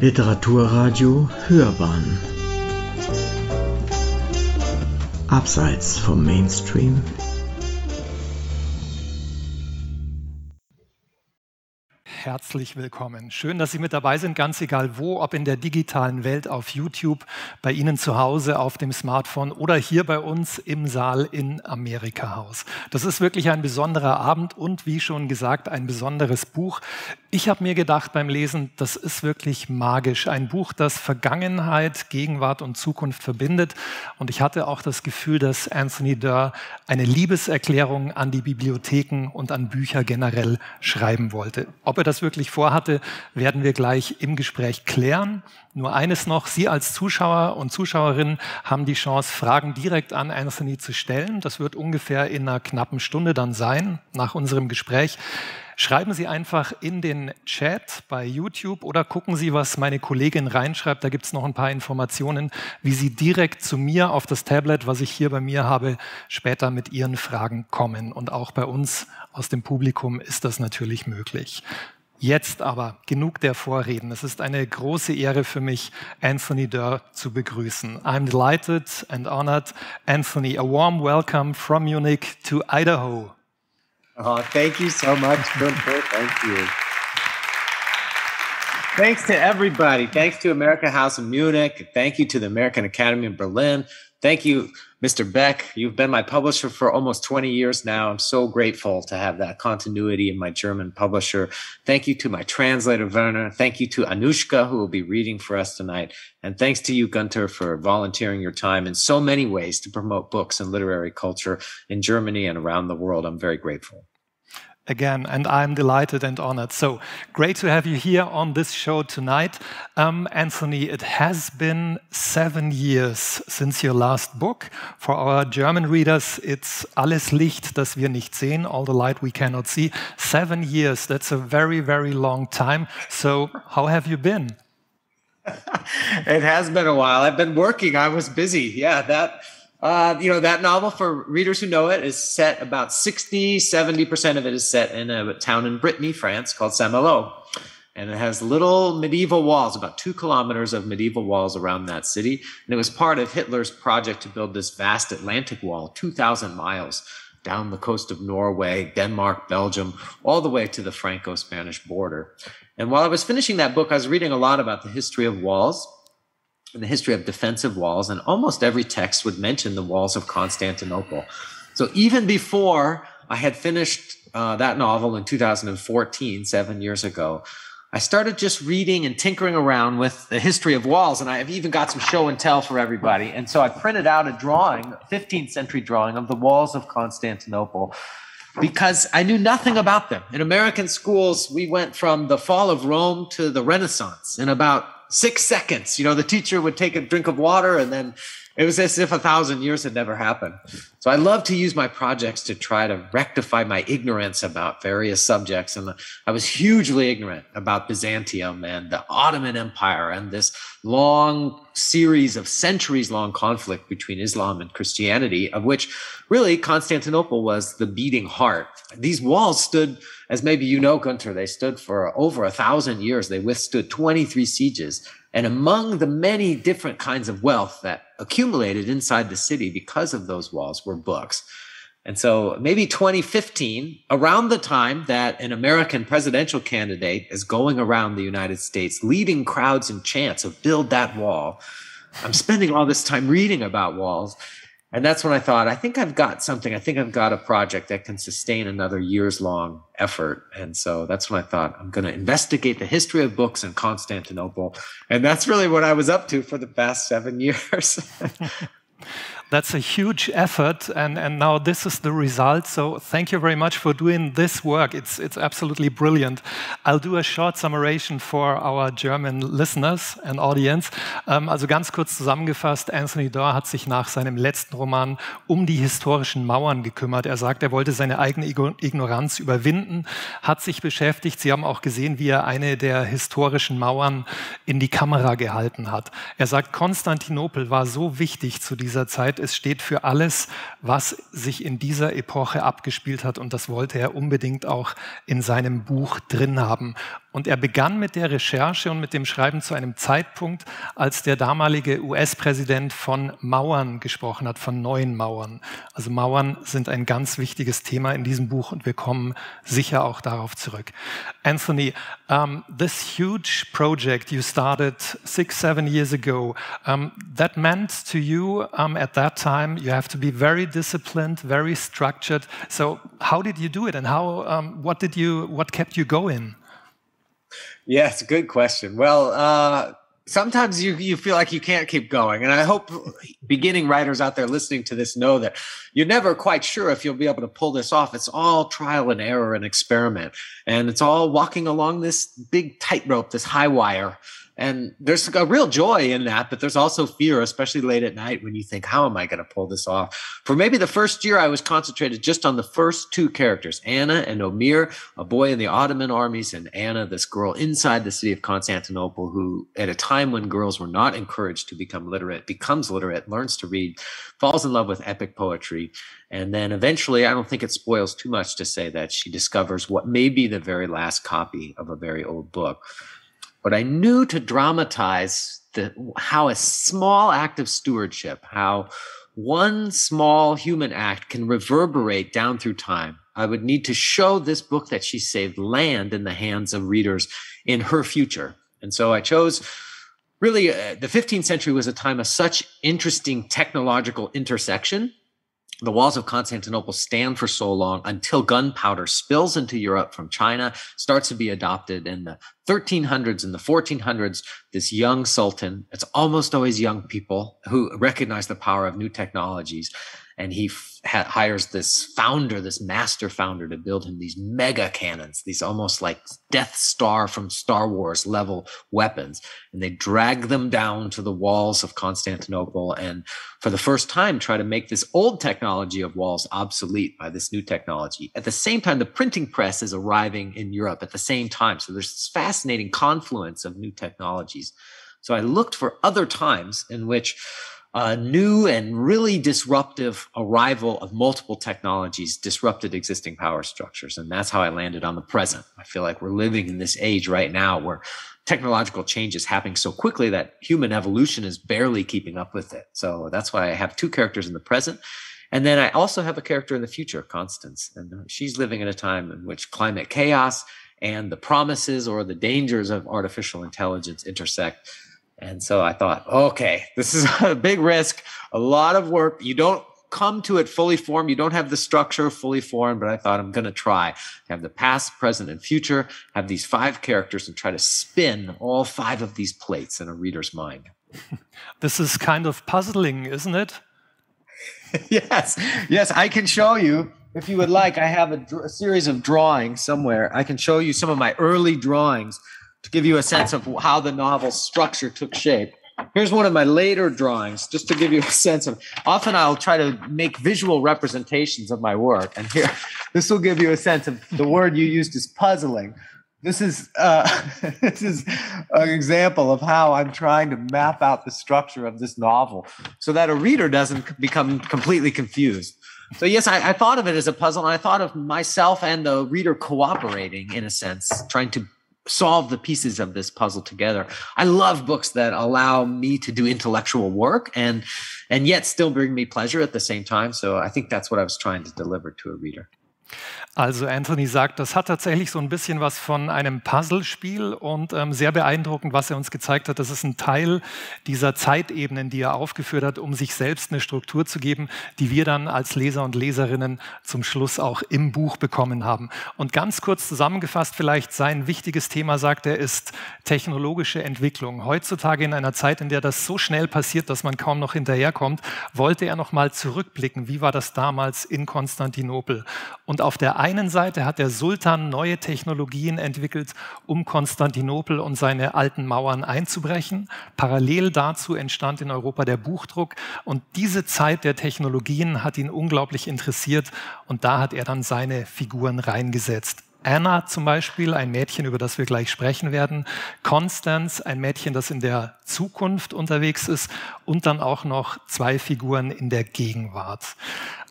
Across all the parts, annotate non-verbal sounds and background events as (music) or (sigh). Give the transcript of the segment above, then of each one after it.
Literaturradio Hörbahn Abseits vom Mainstream herzlich willkommen. Schön, dass Sie mit dabei sind, ganz egal wo, ob in der digitalen Welt, auf YouTube, bei Ihnen zu Hause, auf dem Smartphone oder hier bei uns im Saal in Amerika Haus. Das ist wirklich ein besonderer Abend und wie schon gesagt, ein besonderes Buch. Ich habe mir gedacht beim Lesen, das ist wirklich magisch. Ein Buch, das Vergangenheit, Gegenwart und Zukunft verbindet. Und ich hatte auch das Gefühl, dass Anthony Durr eine Liebeserklärung an die Bibliotheken und an Bücher generell schreiben wollte. Ob er das wirklich vorhatte, werden wir gleich im Gespräch klären. Nur eines noch, Sie als Zuschauer und Zuschauerinnen haben die Chance, Fragen direkt an Anthony zu stellen. Das wird ungefähr in einer knappen Stunde dann sein, nach unserem Gespräch. Schreiben Sie einfach in den Chat bei YouTube oder gucken Sie, was meine Kollegin reinschreibt. Da gibt es noch ein paar Informationen, wie Sie direkt zu mir auf das Tablet, was ich hier bei mir habe, später mit Ihren Fragen kommen. Und auch bei uns aus dem Publikum ist das natürlich möglich. Jetzt aber genug der Vorreden. Es ist eine große Ehre für mich, Anthony Durr zu begrüßen. I'm delighted and honored. Anthony, a warm welcome from Munich to Idaho. Oh, thank you so much. Thank you. Thanks to everybody. Thanks to America House in Munich. Thank you to the American Academy in Berlin. Thank you, Mr. Beck. You've been my publisher for almost 20 years now. I'm so grateful to have that continuity in my German publisher. Thank you to my translator, Werner. Thank you to Anushka, who will be reading for us tonight. And thanks to you, Gunter, for volunteering your time in so many ways to promote books and literary culture in Germany and around the world. I'm very grateful again, and I'm delighted and honored. So great to have you here on this show tonight. Um, Anthony, it has been seven years since your last book. For our German readers, it's Alles Licht, das wir nicht sehen, all the light we cannot see. Seven years, that's a very, very long time. So how have you been? (laughs) it has been a while. I've been working. I was busy. Yeah, that uh, you know, that novel, for readers who know it, is set about 60, 70% of it is set in a town in Brittany, France called Saint Malo. And it has little medieval walls, about two kilometers of medieval walls around that city. And it was part of Hitler's project to build this vast Atlantic wall, 2,000 miles down the coast of Norway, Denmark, Belgium, all the way to the Franco Spanish border. And while I was finishing that book, I was reading a lot about the history of walls in the history of defensive walls, and almost every text would mention the walls of Constantinople. So even before I had finished uh, that novel in 2014, seven years ago, I started just reading and tinkering around with the history of walls, and I've even got some show and tell for everybody. And so I printed out a drawing, 15th century drawing of the walls of Constantinople because I knew nothing about them. In American schools, we went from the fall of Rome to the Renaissance in about six seconds. You know, the teacher would take a drink of water and then it was as if a thousand years had never happened. So I love to use my projects to try to rectify my ignorance about various subjects. And I was hugely ignorant about Byzantium and the Ottoman Empire and this long series of centuries long conflict between Islam and Christianity, of which really Constantinople was the beating heart. These walls stood, as maybe you know, Gunter, they stood for over a thousand years. They withstood 23 sieges. And among the many different kinds of wealth that accumulated inside the city because of those walls were books. And so maybe 2015, around the time that an American presidential candidate is going around the United States leading crowds in chants of build that wall, I'm spending all this time reading about walls. And that's when I thought, I think I've got something. I think I've got a project that can sustain another years long effort. And so that's when I thought, I'm going to investigate the history of books in Constantinople. And that's really what I was up to for the past seven (laughs) years. (laughs) That's a huge effort, and, and now this is the result. So thank you very much for doing this work. It's, it's absolutely brilliant. I'll do a short summation for our German listeners and audience. Ähm, also ganz kurz zusammengefasst, Anthony Doerr hat sich nach seinem letzten Roman um die historischen Mauern gekümmert. Er sagt, er wollte seine eigene Ignoranz überwinden, hat sich beschäftigt. Sie haben auch gesehen, wie er eine der historischen Mauern in die Kamera gehalten hat. Er sagt, Konstantinopel war so wichtig zu dieser Zeit, es steht für alles, was sich in dieser Epoche abgespielt hat und das wollte er unbedingt auch in seinem Buch drin haben. Und er begann mit der Recherche und mit dem Schreiben zu einem Zeitpunkt, als der damalige US-Präsident von Mauern gesprochen hat, von neuen Mauern. Also Mauern sind ein ganz wichtiges Thema in diesem Buch und wir kommen sicher auch darauf zurück. Anthony, um, this huge project you started six, seven years ago, um, that meant to you um, at that time you have to be very disciplined, very structured. So how did you do it and how, what did you, what kept you going? A good question. Well, uh, sometimes you you feel like you can't keep going, and I hope beginning writers out there listening to this know that you're never quite sure if you'll be able to pull this off. It's all trial and error and experiment, and it's all walking along this big tightrope, this high wire and there's a real joy in that, but there's also fear, especially late at night when you think, how am I going to pull this off? For maybe the first year, I was concentrated just on the first two characters, Anna and Omir, a boy in the Ottoman armies, and Anna, this girl inside the city of Constantinople, who at a time when girls were not encouraged to become literate, becomes literate, learns to read, falls in love with epic poetry. And then eventually, I don't think it spoils too much to say that she discovers what may be the very last copy of a very old book. But I knew to dramatize the, how a small act of stewardship, how one small human act can reverberate down through time. I would need to show this book that she saved land in the hands of readers in her future. And so I chose really uh, the 15th century was a time of such interesting technological intersection the walls of Constantinople stand for so long until gunpowder spills into Europe from China, starts to be adopted in the 1300s and the 1400s. This young sultan, it's almost always young people who recognize the power of new technologies, and he ha- hires this founder, this master founder, to build him these mega cannons, these almost like Death Star from Star Wars level weapons. And they drag them down to the walls of Constantinople and, for the first time, try to make this old technology of walls obsolete by this new technology. At the same time, the printing press is arriving in Europe at the same time. So there's this fascinating confluence of new technologies. So I looked for other times in which a new and really disruptive arrival of multiple technologies disrupted existing power structures. And that's how I landed on the present. I feel like we're living in this age right now where technological change is happening so quickly that human evolution is barely keeping up with it. So that's why I have two characters in the present. And then I also have a character in the future, Constance. And she's living in a time in which climate chaos and the promises or the dangers of artificial intelligence intersect and so I thought, okay, this is (laughs) a big risk, a lot of work. You don't come to it fully formed. You don't have the structure fully formed, but I thought I'm going to try to have the past, present, and future, have these five characters and try to spin all five of these plates in a reader's mind. (laughs) This is kind of puzzling, isn't it? yes, yes, I can show you. If you would like, I have a, a series of drawings somewhere. I can show you some of my early drawings to give you a sense of how the novel's structure took shape. Here's one of my later drawings, just to give you a sense of. Often I'll try to make visual representations of my work, and here, (laughs) this will give you a sense of the word you used is puzzling. This is uh, (laughs) this is an example of how I'm trying to map out the structure of this novel, so that a reader doesn't become completely confused. So yes, I, I thought of it as a puzzle, and I thought of myself and the reader cooperating in a sense, trying to solve the pieces of this puzzle together. I love books that allow me to do intellectual work and and yet still bring me pleasure at the same time. So I think that's what I was trying to deliver to a reader. Also Anthony sagt, das hat tatsächlich so ein bisschen was von einem Puzzlespiel und ähm, sehr beeindruckend, was er uns gezeigt hat. Das ist ein Teil dieser Zeitebenen, die er aufgeführt hat, um sich selbst eine Struktur zu geben, die wir dann als Leser und Leserinnen zum Schluss auch im Buch bekommen haben. Und ganz kurz zusammengefasst vielleicht sein wichtiges Thema, sagt er, ist technologische Entwicklung. Heutzutage in einer Zeit, in der das so schnell passiert, dass man kaum noch hinterherkommt, wollte er noch mal zurückblicken. Wie war das damals in Konstantinopel? Und auf der einen Seite hat der Sultan neue Technologien entwickelt, um Konstantinopel und seine alten Mauern einzubrechen. Parallel dazu entstand in Europa der Buchdruck und diese Zeit der Technologien hat ihn unglaublich interessiert und da hat er dann seine Figuren reingesetzt. Anna zum Beispiel, ein Mädchen, über das wir gleich sprechen werden. Constance, ein Mädchen, das in der Zukunft unterwegs ist. Und dann auch noch zwei Figuren in der Gegenwart.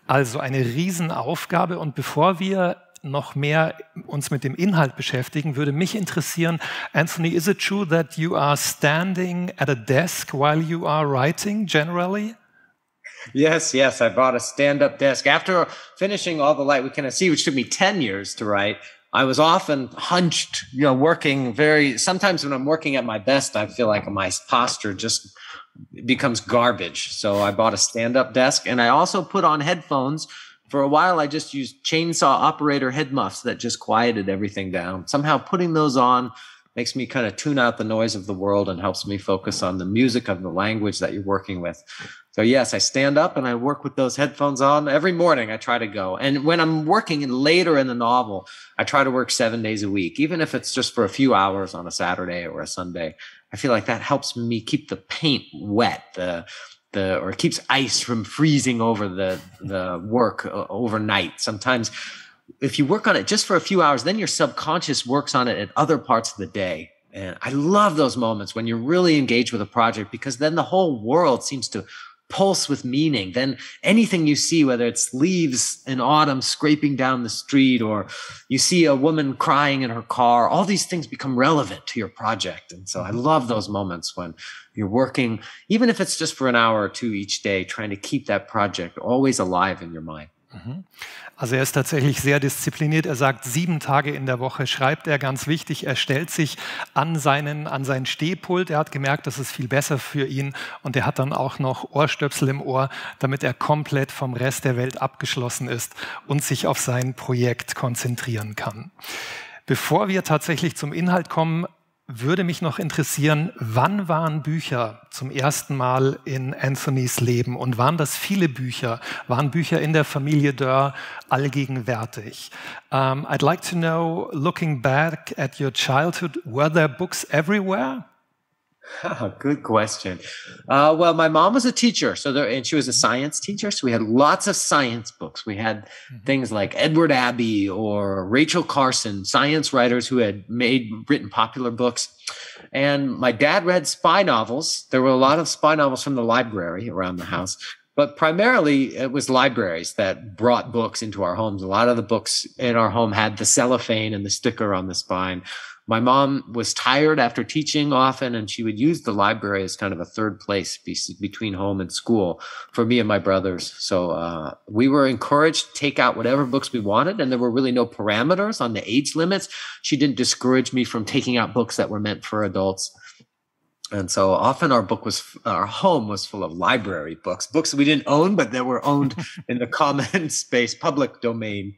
Also eine Riesenaufgabe. Und bevor wir noch mehr uns mit dem Inhalt beschäftigen, würde mich interessieren, Anthony, is it true that you are standing at a desk while you are writing generally? Yes, yes. I bought a stand up desk. After finishing All the Light We Cannot See, which took me 10 years to write, I was often hunched, you know, working very, sometimes when I'm working at my best, I feel like my posture just becomes garbage. So I bought a stand up desk and I also put on headphones. For a while, I just used chainsaw operator head muffs that just quieted everything down. Somehow putting those on makes me kind of tune out the noise of the world and helps me focus on the music of the language that you're working with. So yes, I stand up and I work with those headphones on every morning. I try to go. And when I'm working later in the novel, I try to work seven days a week, even if it's just for a few hours on a Saturday or a Sunday. I feel like that helps me keep the paint wet, the, the, or keeps ice from freezing over the, the work uh, overnight. Sometimes if you work on it just for a few hours, then your subconscious works on it at other parts of the day. And I love those moments when you're really engaged with a project because then the whole world seems to pulse with meaning, then anything you see, whether it's leaves in autumn scraping down the street or you see a woman crying in her car, all these things become relevant to your project. And so I love those moments when you're working, even if it's just for an hour or two each day, trying to keep that project always alive in your mind. Mhm. Also er ist tatsächlich sehr diszipliniert. Er sagt, sieben Tage in der Woche schreibt er, ganz wichtig. Er stellt sich an, seinen, an sein Stehpult. Er hat gemerkt, das ist viel besser für ihn. Und er hat dann auch noch Ohrstöpsel im Ohr, damit er komplett vom Rest der Welt abgeschlossen ist und sich auf sein Projekt konzentrieren kann. Bevor wir tatsächlich zum Inhalt kommen, würde mich noch interessieren, wann waren Bücher zum ersten Mal in Anthonys Leben und waren das viele Bücher? Waren Bücher in der Familie Dörr allgegenwärtig? Um, I'd like to know, looking back at your childhood, were there books everywhere? (laughs) good question. Uh, well, my mom was a teacher, so there, and she was a science teacher. So we had lots of science books. We had mm-hmm. things like Edward Abbey or Rachel Carson, science writers who had made written popular books. And my dad read spy novels. There were a lot of spy novels from the library around the house. But primarily, it was libraries that brought books into our homes. A lot of the books in our home had the cellophane and the sticker on the spine my mom was tired after teaching often and she would use the library as kind of a third place be- between home and school for me and my brothers. So uh, we were encouraged to take out whatever books we wanted and there were really no parameters on the age limits. She didn't discourage me from taking out books that were meant for adults. And so often our book was our home was full of library books books we didn't own but that were owned (laughs) in the common (laughs) space public domain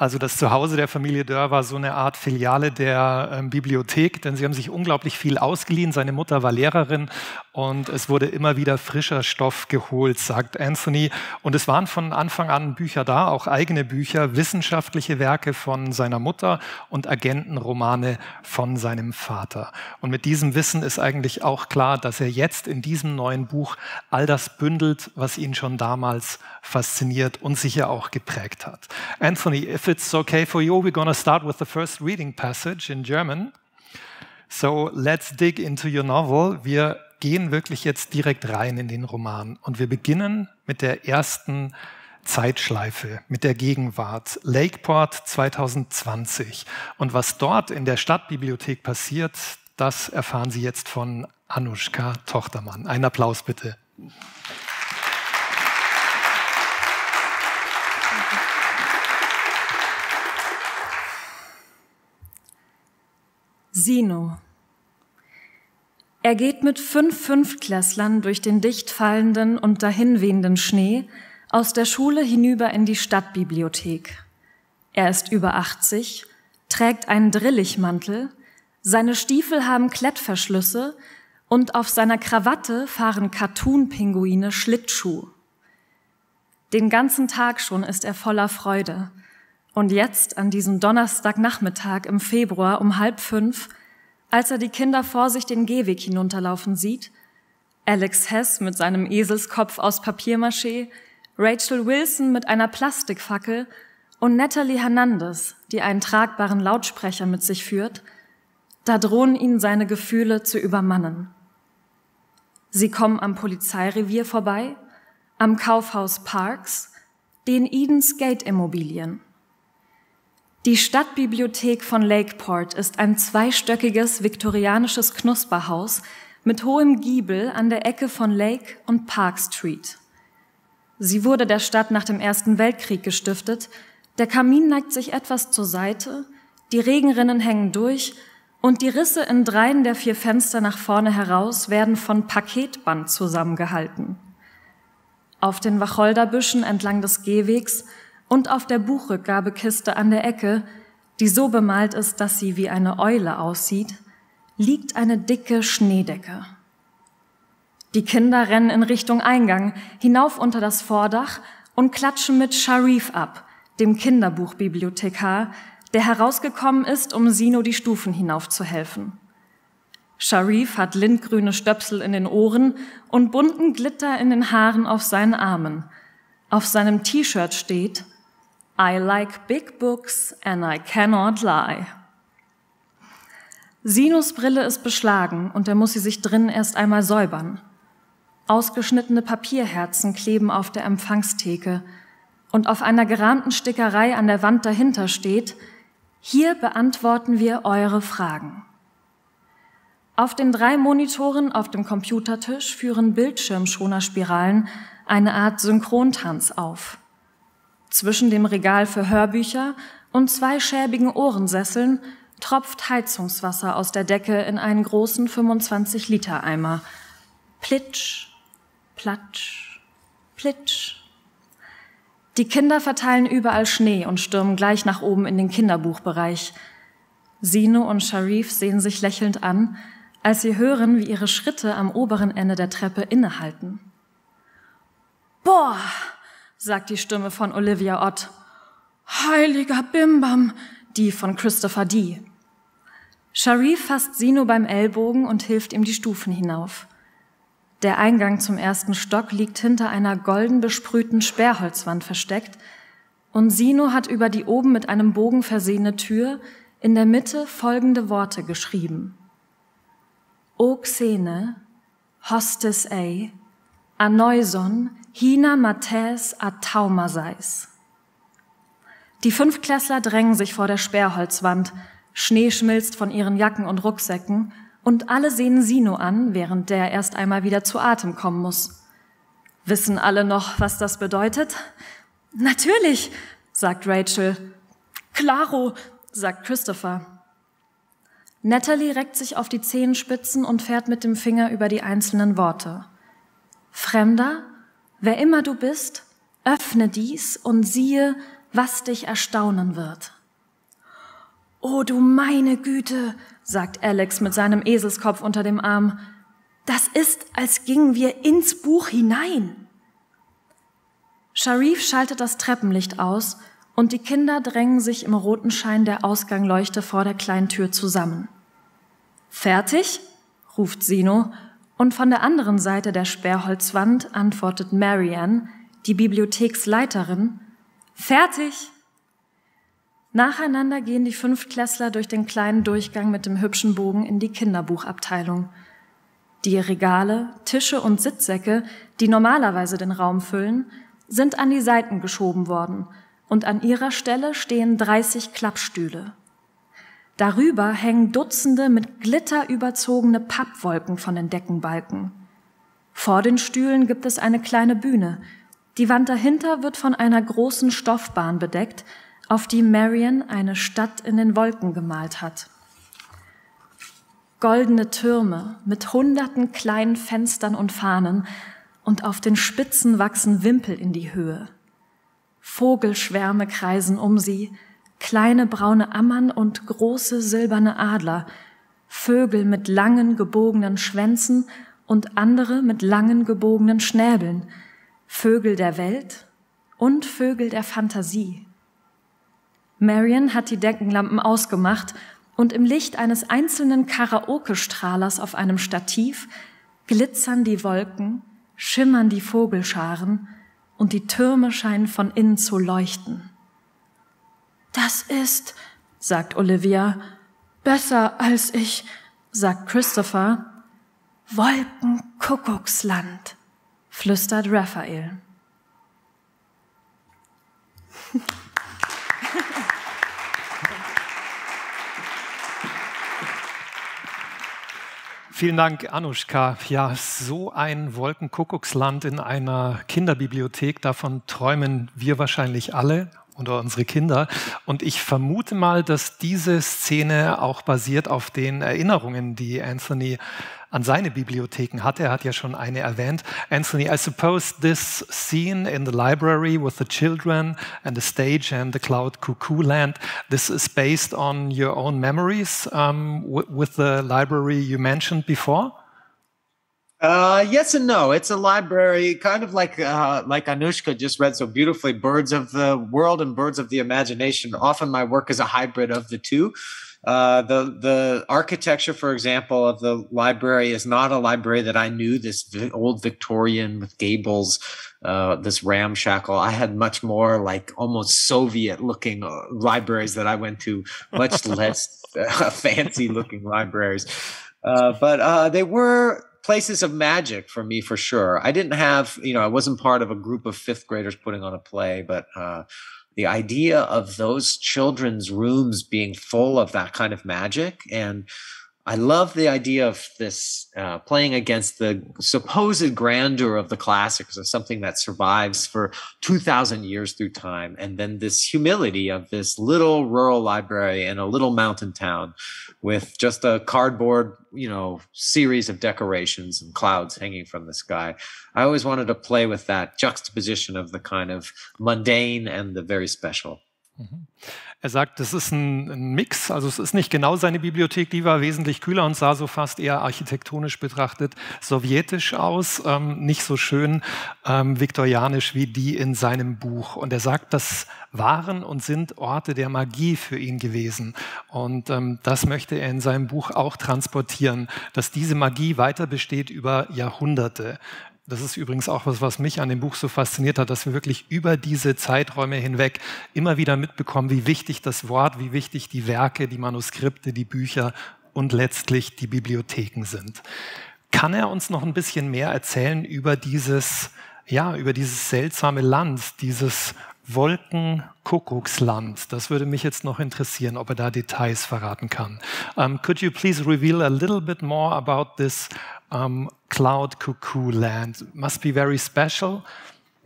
Also das Zuhause der Familie Dörr war so eine Art Filiale der ähm, Bibliothek, denn sie haben sich unglaublich viel ausgeliehen. Seine Mutter war Lehrerin und es wurde immer wieder frischer Stoff geholt, sagt Anthony. Und es waren von Anfang an Bücher da, auch eigene Bücher, wissenschaftliche Werke von seiner Mutter und Agentenromane von seinem Vater. Und mit diesem Wissen ist eigentlich auch klar, dass er jetzt in diesem neuen Buch all das bündelt, was ihn schon damals fasziniert und sicher auch geprägt hat. Anthony, if it's okay for you, we're going to start with the first reading passage in German. So let's dig into your novel. Wir gehen wirklich jetzt direkt rein in den Roman und wir beginnen mit der ersten Zeitschleife, mit der Gegenwart, Lakeport 2020. Und was dort in der Stadtbibliothek passiert, das erfahren Sie jetzt von Anushka Tochtermann. Ein Applaus bitte. Sino. Er geht mit fünf Fünftklässlern durch den dicht fallenden und dahinwehenden Schnee aus der Schule hinüber in die Stadtbibliothek. Er ist über 80, trägt einen Drillichmantel, seine Stiefel haben Klettverschlüsse und auf seiner Krawatte fahren Cartoon-Pinguine Schlittschuh. Den ganzen Tag schon ist er voller Freude. Und jetzt, an diesem Donnerstagnachmittag im Februar um halb fünf, als er die Kinder vor sich den Gehweg hinunterlaufen sieht, Alex Hess mit seinem Eselskopf aus Papiermaché, Rachel Wilson mit einer Plastikfackel und Natalie Hernandez, die einen tragbaren Lautsprecher mit sich führt, da drohen ihn seine Gefühle zu übermannen. Sie kommen am Polizeirevier vorbei, am Kaufhaus Parks, den Eden Skate Immobilien Die Stadtbibliothek von Lakeport ist ein zweistöckiges viktorianisches Knusperhaus mit hohem Giebel an der Ecke von Lake und Park Street. Sie wurde der Stadt nach dem Ersten Weltkrieg gestiftet. Der Kamin neigt sich etwas zur Seite, die Regenrinnen hängen durch und die Risse in dreien der vier Fenster nach vorne heraus werden von Paketband zusammengehalten. Auf den Wacholderbüschen entlang des Gehwegs und auf der Buchrückgabekiste an der Ecke, die so bemalt ist, dass sie wie eine Eule aussieht, liegt eine dicke Schneedecke. Die Kinder rennen in Richtung Eingang, hinauf unter das Vordach und klatschen mit Sharif ab, dem Kinderbuchbibliothekar, der herausgekommen ist, um Sino die Stufen hinaufzuhelfen. Sharif hat lindgrüne Stöpsel in den Ohren und bunten Glitter in den Haaren auf seinen Armen. Auf seinem T-Shirt steht I like big books and I cannot lie. Sinus Brille ist beschlagen und er muss sie sich drinnen erst einmal säubern. Ausgeschnittene Papierherzen kleben auf der Empfangstheke und auf einer gerahmten Stickerei an der Wand dahinter steht, hier beantworten wir eure Fragen. Auf den drei Monitoren auf dem Computertisch führen Bildschirmschonerspiralen eine Art Synchrontanz auf. Zwischen dem Regal für Hörbücher und zwei schäbigen Ohrensesseln tropft Heizungswasser aus der Decke in einen großen 25-Liter-Eimer. Plitsch, platsch, plitsch. Die Kinder verteilen überall Schnee und stürmen gleich nach oben in den Kinderbuchbereich. Sino und Sharif sehen sich lächelnd an, als sie hören, wie ihre Schritte am oberen Ende der Treppe innehalten. Boah, sagt die Stimme von Olivia Ott. Heiliger Bimbam, die von Christopher D. Sharif fasst Sino beim Ellbogen und hilft ihm die Stufen hinauf. Der Eingang zum ersten Stock liegt hinter einer golden besprühten Sperrholzwand versteckt und Sino hat über die oben mit einem Bogen versehene Tür in der Mitte folgende Worte geschrieben. O Xene, Hostis A, Anoison, Hina Mates Ataumaseis. Die Fünftklässler drängen sich vor der Sperrholzwand, Schnee schmilzt von ihren Jacken und Rucksäcken und alle sehen Sino an, während der erst einmal wieder zu Atem kommen muss. Wissen alle noch, was das bedeutet? Natürlich, sagt Rachel. Claro, sagt Christopher. Natalie reckt sich auf die Zehenspitzen und fährt mit dem Finger über die einzelnen Worte. Fremder, Wer immer du bist, öffne dies und siehe, was dich erstaunen wird. Oh du meine Güte, sagt Alex mit seinem Eselskopf unter dem Arm. Das ist, als gingen wir ins Buch hinein. Sharif schaltet das Treppenlicht aus und die Kinder drängen sich im roten Schein der Ausgangleuchte vor der kleinen Tür zusammen. Fertig? ruft Sino und von der anderen Seite der Sperrholzwand antwortet Marianne, die Bibliotheksleiterin, Fertig! Nacheinander gehen die Fünftklässler durch den kleinen Durchgang mit dem hübschen Bogen in die Kinderbuchabteilung. Die Regale, Tische und Sitzsäcke, die normalerweise den Raum füllen, sind an die Seiten geschoben worden und an ihrer Stelle stehen 30 Klappstühle. Darüber hängen Dutzende mit Glitter überzogene Pappwolken von den Deckenbalken. Vor den Stühlen gibt es eine kleine Bühne. Die Wand dahinter wird von einer großen Stoffbahn bedeckt, auf die Marion eine Stadt in den Wolken gemalt hat. Goldene Türme mit hunderten kleinen Fenstern und Fahnen und auf den Spitzen wachsen Wimpel in die Höhe. Vogelschwärme kreisen um sie, kleine braune Ammern und große silberne Adler, Vögel mit langen gebogenen Schwänzen und andere mit langen gebogenen Schnäbeln, Vögel der Welt und Vögel der Fantasie. Marion hat die Deckenlampen ausgemacht und im Licht eines einzelnen Karaoke-Strahlers auf einem Stativ glitzern die Wolken, schimmern die Vogelscharen und die Türme scheinen von innen zu leuchten. Das ist, sagt Olivia, besser als ich, sagt Christopher. Wolkenkuckucksland, flüstert Raphael. Vielen Dank, Anushka. Ja, so ein Wolkenkuckucksland in einer Kinderbibliothek, davon träumen wir wahrscheinlich alle oder unsere Kinder. Und ich vermute mal, dass diese Szene auch basiert auf den Erinnerungen, die Anthony an seine Bibliotheken hatte. Er hat ja schon eine erwähnt. Anthony, I suppose this scene in the library with the children and the stage and the cloud cuckoo land, this is based on your own memories um, with the library you mentioned before? Uh, yes and no. It's a library, kind of like uh, like Anushka just read so beautifully. Birds of the world and birds of the imagination. Often, my work is a hybrid of the two. Uh, the the architecture, for example, of the library is not a library that I knew. This old Victorian with gables, uh, this ramshackle. I had much more like almost Soviet looking uh, libraries that I went to, much (laughs) less uh, (laughs) fancy looking libraries. Uh, but uh, they were places of magic for me for sure. I didn't have, you know, I wasn't part of a group of fifth graders putting on a play, but uh, the idea of those children's rooms being full of that kind of magic and I love the idea of this uh, playing against the supposed grandeur of the classics as something that survives for 2,000 years through time. And then this humility of this little rural library in a little mountain town with just a cardboard, you know, series of decorations and clouds hanging from the sky. I always wanted to play with that juxtaposition of the kind of mundane and the very special. Mhm. Er sagt, das ist ein, ein, Mix, also es ist nicht genau seine Bibliothek, die war wesentlich kühler und sah so fast eher architektonisch betrachtet sowjetisch aus, ähm, nicht so schön ähm, viktorianisch wie die in seinem Buch. Und er sagt, das waren und sind Orte der Magie für ihn gewesen. Und ähm, das möchte er in seinem Buch auch transportieren, dass diese Magie weiter besteht über Jahrhunderte. Das ist übrigens auch was, was mich an dem Buch so fasziniert hat, dass wir wirklich über diese Zeiträume hinweg immer wieder mitbekommen, wie wichtig das Wort, wie wichtig die Werke, die Manuskripte, die Bücher und letztlich die Bibliotheken sind. Kann er uns noch ein bisschen mehr erzählen über dieses, ja, über dieses seltsame Land, dieses Wolkenkuckucksland? Das würde mich jetzt noch interessieren, ob er da Details verraten kann. Um, could you please reveal a little bit more about this um, cloud cuckoo land. Must be very special.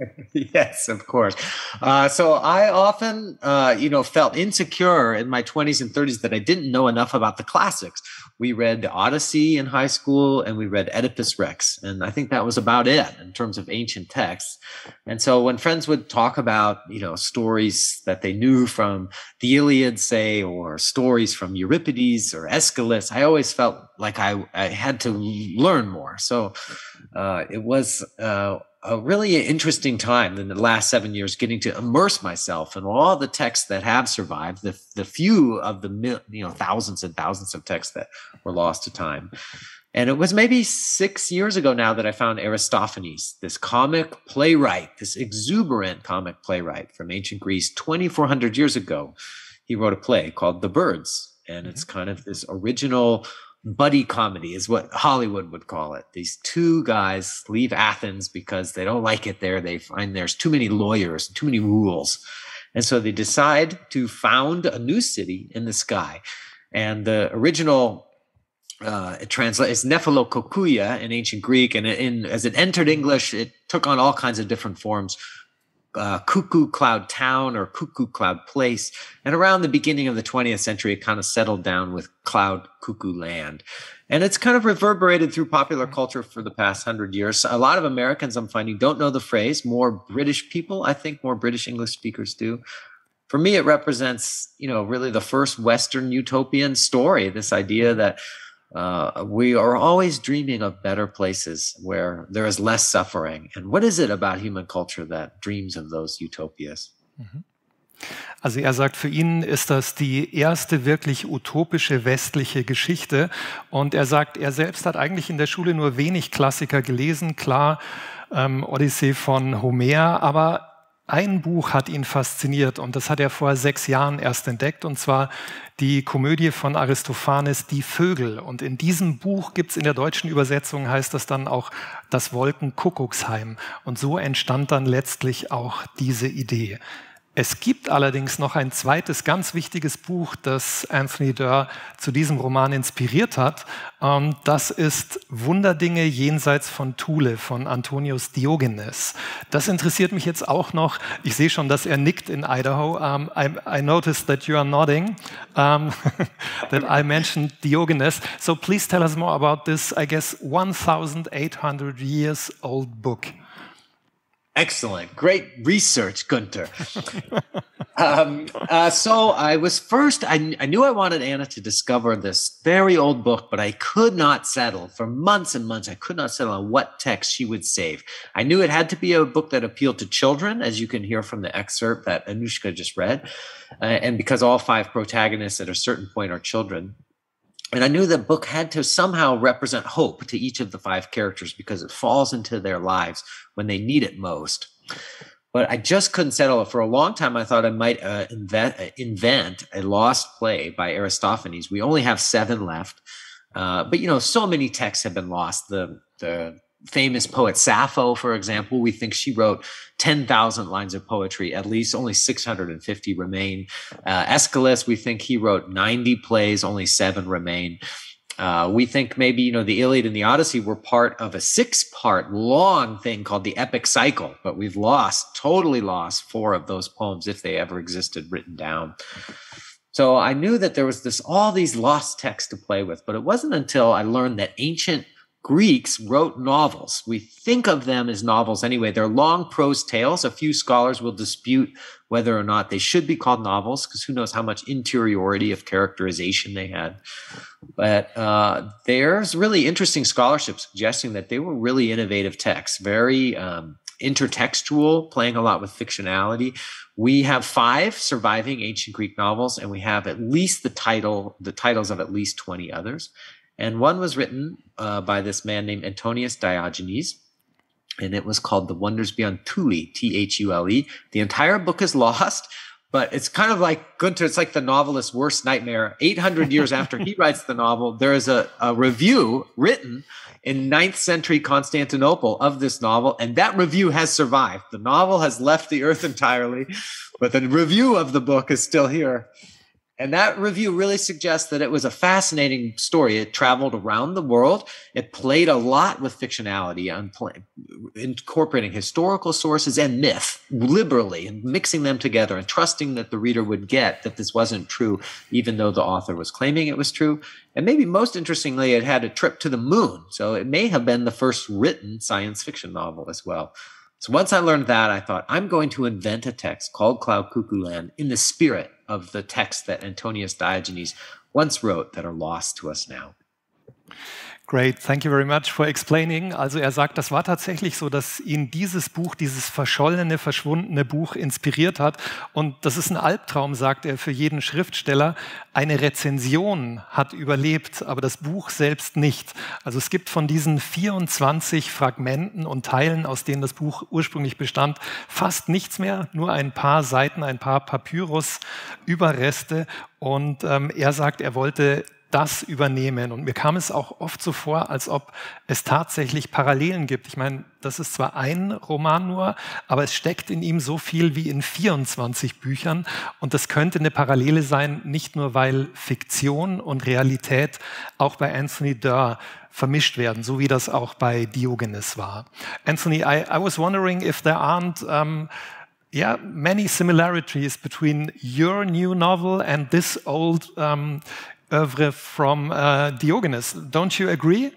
(laughs) yes, of course. Uh, so I often, uh, you know, felt insecure in my 20s and 30s that I didn't know enough about the classics. We read the Odyssey in high school and we read Oedipus Rex. And I think that was about it in terms of ancient texts. And so when friends would talk about, you know, stories that they knew from the Iliad, say, or stories from Euripides or Aeschylus, I always felt like I, I had to learn more. So uh, it was, uh, a really interesting time in the last seven years getting to immerse myself in all the texts that have survived the, the few of the you know thousands and thousands of texts that were lost to time. And it was maybe six years ago now that i found aristophanes this comic playwright this exuberant comic playwright from ancient greece. 2400 years ago he wrote a play called the birds. And it's mm-hmm. kind of this original buddy comedy is what Hollywood would call it. These two guys leave Athens because they don't like it there. They find there's too many lawyers, too many rules. And so they decide to found a new city in the sky. And the original uh, it translates Nephalokokuya in ancient Greek, and in, as it entered English, it took on all kinds of different forms uh, Cuckoo Cloud Town or Cuckoo Cloud Place. And around the beginning of the 20th century, it kind of settled down with Cloud Cuckoo Land. And it's kind of reverberated through popular culture for the past hundred years. A lot of Americans, I'm finding, don't know the phrase. More British people, I think, more British English speakers do. For me, it represents, you know, really the first Western utopian story. This idea that uh, we are always dreaming of better places where there is less suffering. And what is it about human culture that dreams of those utopias? Mhm. Also er sagt, für ihn ist das die erste wirklich utopische westliche Geschichte. Und er sagt, er selbst hat eigentlich in der Schule nur wenig Klassiker gelesen. Klar, ähm, Odyssee von Homer, aber ein Buch hat ihn fasziniert und das hat er vor sechs Jahren erst entdeckt und zwar die Komödie von Aristophanes Die Vögel. Und in diesem Buch gibt es in der deutschen Übersetzung, heißt das dann auch das Wolkenkuckucksheim. Und so entstand dann letztlich auch diese Idee. Es gibt allerdings noch ein zweites ganz wichtiges Buch, das Anthony Durr zu diesem Roman inspiriert hat. Ähm, das ist Wunderdinge jenseits von Thule von Antonius Diogenes. Das interessiert mich jetzt auch noch. Ich sehe schon, dass er nickt in Idaho. Um, I, I noticed that you are nodding, um, (laughs) that I mentioned Diogenes. So please tell us more about this, I guess, 1,800 years old book. Excellent. Great research, Gunter. (laughs) um, uh, so I was first, I, I knew I wanted Anna to discover this very old book, but I could not settle for months and months. I could not settle on what text she would save. I knew it had to be a book that appealed to children, as you can hear from the excerpt that Anushka just read. Uh, and because all five protagonists at a certain point are children, and I knew the book had to somehow represent hope to each of the five characters because it falls into their lives when they need it most. But I just couldn't settle it. For a long time, I thought I might uh, invent, uh, invent a lost play by Aristophanes. We only have seven left. Uh, but you know, so many texts have been lost. The the famous poet Sappho, for example, we think she wrote 10,000 lines of poetry, at least only 650 remain. Uh, Aeschylus, we think he wrote 90 plays, only seven remain. Uh, we think maybe, you know, the Iliad and the Odyssey were part of a six part long thing called the epic cycle, but we've lost, totally lost four of those poems if they ever existed written down. So I knew that there was this, all these lost texts to play with, but it wasn't until I learned that ancient Greeks wrote novels. We think of them as novels anyway. They're long prose tales. A few scholars will dispute whether or not they should be called novels, because who knows how much interiority of characterization they had. But uh, there's really interesting scholarship suggesting that they were really innovative texts, very um, intertextual, playing a lot with fictionality. We have five surviving ancient Greek novels, and we have at least the title, the titles of at least 20 others. And one was written uh, by this man named Antonius Diogenes, and it was called The Wonders Beyond Thule, T H U L E. The entire book is lost, but it's kind of like Gunter, it's like the novelist's worst nightmare. 800 years (laughs) after he writes the novel, there is a, a review written in 9th century Constantinople of this novel, and that review has survived. The novel has left the earth entirely, but the review of the book is still here. And that review really suggests that it was a fascinating story. It traveled around the world. It played a lot with fictionality, on incorporating historical sources and myth liberally and mixing them together and trusting that the reader would get that this wasn't true, even though the author was claiming it was true. And maybe most interestingly, it had a trip to the moon. So it may have been the first written science fiction novel as well. So once I learned that, I thought, I'm going to invent a text called Cloud Cuckoo Land in the spirit of the texts that Antonius Diogenes once wrote that are lost to us now. Great, thank you very much for explaining. Also er sagt, das war tatsächlich so, dass ihn dieses Buch, dieses verschollene, verschwundene Buch inspiriert hat. Und das ist ein Albtraum, sagt er, für jeden Schriftsteller. Eine Rezension hat überlebt, aber das Buch selbst nicht. Also es gibt von diesen 24 Fragmenten und Teilen, aus denen das Buch ursprünglich bestand, fast nichts mehr, nur ein paar Seiten, ein paar Papyrus-Überreste. Und ähm, er sagt, er wollte das übernehmen. Und mir kam es auch oft so vor, als ob es tatsächlich Parallelen gibt. Ich meine, das ist zwar ein Roman nur, aber es steckt in ihm so viel wie in 24 Büchern. Und das könnte eine Parallele sein, nicht nur weil Fiktion und Realität auch bei Anthony Durr vermischt werden, so wie das auch bei Diogenes war. Anthony, I, I was wondering if there aren't um, yeah, many similarities between your new novel and this old um, oeuvre from uh, Diogenes. Don't you agree?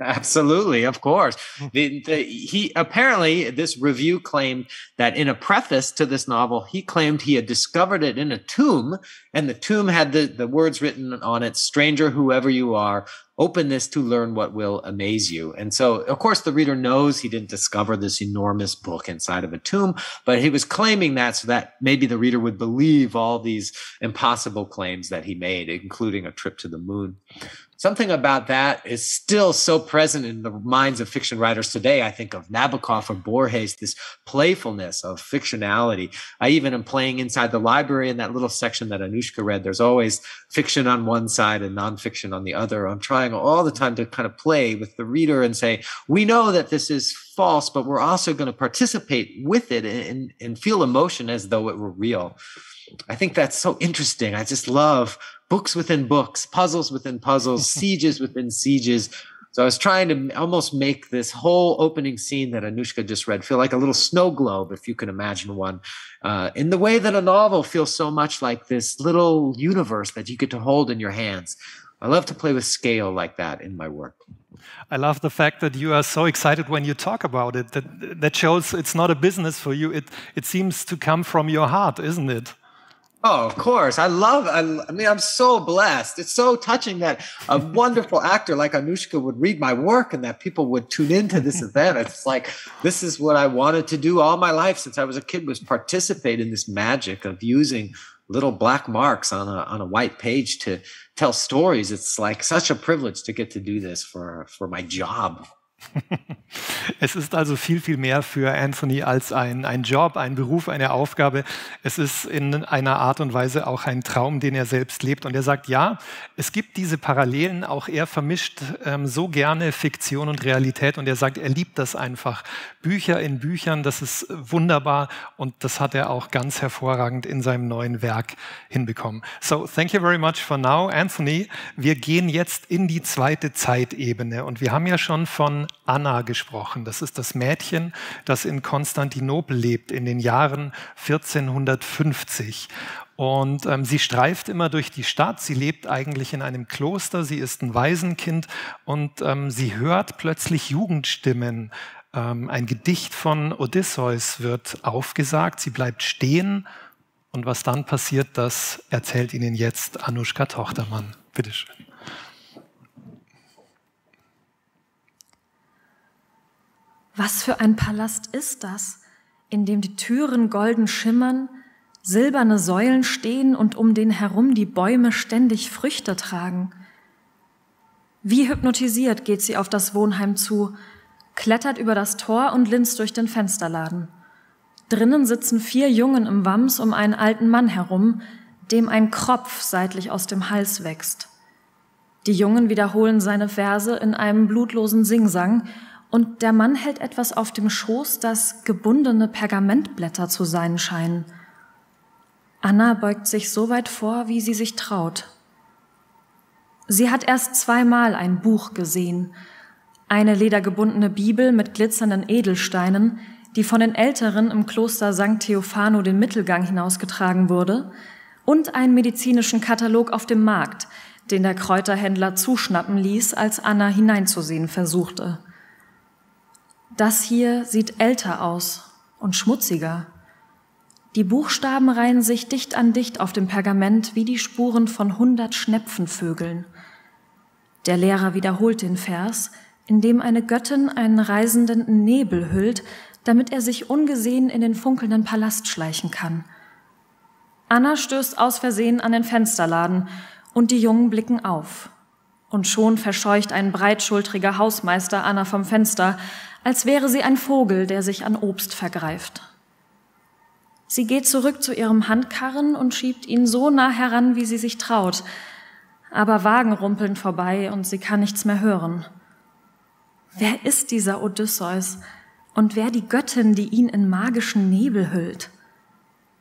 Absolutely, of course. The, the, he apparently this review claimed that in a preface to this novel, he claimed he had discovered it in a tomb, and the tomb had the, the words written on it: "Stranger, whoever you are, openness to learn what will amaze you. And so, of course, the reader knows he didn't discover this enormous book inside of a tomb, but he was claiming that so that maybe the reader would believe all these impossible claims that he made, including a trip to the moon. Something about that is still so present in the minds of fiction writers today. I think of Nabokov or Borges, this playfulness of fictionality. I even am playing inside the library in that little section that Anushka read. There's always fiction on one side and nonfiction on the other. I'm trying all the time to kind of play with the reader and say, we know that this is false, but we're also going to participate with it and, and feel emotion as though it were real. I think that's so interesting. I just love books within books, puzzles within puzzles, (laughs) sieges within sieges. So I was trying to almost make this whole opening scene that Anushka just read feel like a little snow globe, if you can imagine one, uh, in the way that a novel feels so much like this little universe that you get to hold in your hands. I love to play with scale like that in my work. I love the fact that you are so excited when you talk about it. That that shows it's not a business for you. It it seems to come from your heart, isn't it? Oh, of course. I love, I, I, mean, I'm so blessed. It's so touching that a (laughs) wonderful actor like Anushka would read my work and that people would tune into this (laughs) event. It's like, this is what I wanted to do all my life since I was a kid was participate in this magic of using little black marks on a, on a white page to tell stories. It's like such a privilege to get to do this for, for my job. Es ist also viel, viel mehr für Anthony als ein, ein Job, ein Beruf, eine Aufgabe. Es ist in einer Art und Weise auch ein Traum, den er selbst lebt. Und er sagt, ja, es gibt diese Parallelen. Auch er vermischt ähm, so gerne Fiktion und Realität. Und er sagt, er liebt das einfach. Bücher in Büchern, das ist wunderbar. Und das hat er auch ganz hervorragend in seinem neuen Werk hinbekommen. So, thank you very much for now, Anthony. Wir gehen jetzt in die zweite Zeitebene. Und wir haben ja schon von Anna gesprochen. Das ist das Mädchen, das in Konstantinopel lebt in den Jahren 1450. Und ähm, sie streift immer durch die Stadt. Sie lebt eigentlich in einem Kloster. Sie ist ein Waisenkind und ähm, sie hört plötzlich Jugendstimmen. Ähm, ein Gedicht von Odysseus wird aufgesagt. Sie bleibt stehen. Und was dann passiert, das erzählt Ihnen jetzt Anushka Tochtermann. Bitte Was für ein Palast ist das, in dem die Türen golden schimmern, silberne Säulen stehen und um den herum die Bäume ständig Früchte tragen. Wie hypnotisiert geht sie auf das Wohnheim zu, klettert über das Tor und linst durch den Fensterladen. Drinnen sitzen vier Jungen im Wams um einen alten Mann herum, dem ein Kropf seitlich aus dem Hals wächst. Die Jungen wiederholen seine Verse in einem blutlosen Singsang und der Mann hält etwas auf dem Schoß, das gebundene Pergamentblätter zu sein scheinen. Anna beugt sich so weit vor, wie sie sich traut. Sie hat erst zweimal ein Buch gesehen, eine ledergebundene Bibel mit glitzernden Edelsteinen, die von den Älteren im Kloster St. Theophano den Mittelgang hinausgetragen wurde, und einen medizinischen Katalog auf dem Markt, den der Kräuterhändler zuschnappen ließ, als Anna hineinzusehen versuchte. Das hier sieht älter aus und schmutziger. Die Buchstaben reihen sich dicht an dicht auf dem Pergament wie die Spuren von hundert Schnepfenvögeln. Der Lehrer wiederholt den Vers, in dem eine Göttin einen Reisenden in Nebel hüllt, damit er sich ungesehen in den funkelnden Palast schleichen kann. Anna stößt aus Versehen an den Fensterladen und die Jungen blicken auf. Und schon verscheucht ein breitschultriger Hausmeister Anna vom Fenster, als wäre sie ein Vogel, der sich an Obst vergreift. Sie geht zurück zu ihrem Handkarren und schiebt ihn so nah heran, wie sie sich traut, aber Wagen rumpeln vorbei und sie kann nichts mehr hören. Wer ist dieser Odysseus und wer die Göttin, die ihn in magischen Nebel hüllt?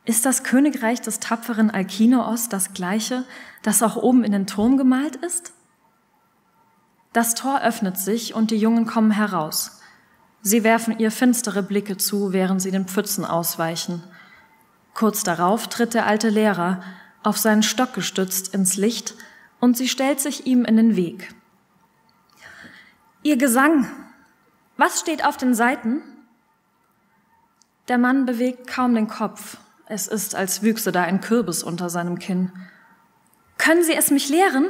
Ist das Königreich des tapferen Alkinoos das gleiche, das auch oben in den Turm gemalt ist? Das Tor öffnet sich und die Jungen kommen heraus. Sie werfen ihr finstere Blicke zu, während sie den Pfützen ausweichen. Kurz darauf tritt der alte Lehrer, auf seinen Stock gestützt, ins Licht und sie stellt sich ihm in den Weg. Ihr Gesang, was steht auf den Seiten? Der Mann bewegt kaum den Kopf. Es ist, als wüchse da ein Kürbis unter seinem Kinn. Können Sie es mich lehren?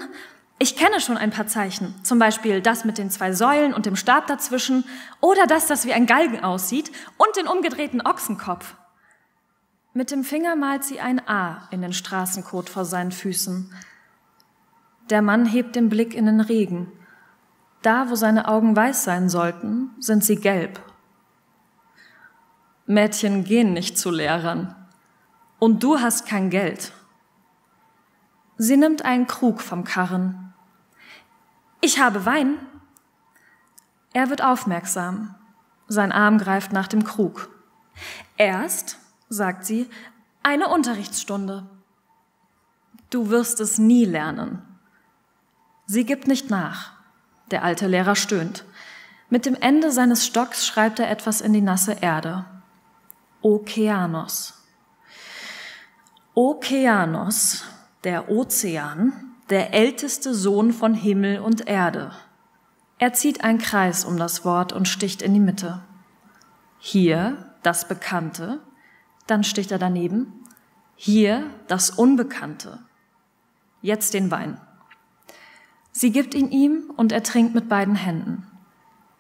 Ich kenne schon ein paar Zeichen, zum Beispiel das mit den zwei Säulen und dem Stab dazwischen oder das, das wie ein Galgen aussieht und den umgedrehten Ochsenkopf. Mit dem Finger malt sie ein A in den Straßencode vor seinen Füßen. Der Mann hebt den Blick in den Regen. Da, wo seine Augen weiß sein sollten, sind sie gelb. Mädchen gehen nicht zu Lehrern. Und du hast kein Geld. Sie nimmt einen Krug vom Karren ich habe Wein. Er wird aufmerksam. Sein Arm greift nach dem Krug. Erst, sagt sie, eine Unterrichtsstunde. Du wirst es nie lernen. Sie gibt nicht nach. Der alte Lehrer stöhnt. Mit dem Ende seines Stocks schreibt er etwas in die nasse Erde. Okeanos. Okeanos, der Ozean, der älteste Sohn von Himmel und Erde. Er zieht einen Kreis um das Wort und sticht in die Mitte. Hier das Bekannte, dann sticht er daneben. Hier das Unbekannte. Jetzt den Wein. Sie gibt ihn ihm und er trinkt mit beiden Händen.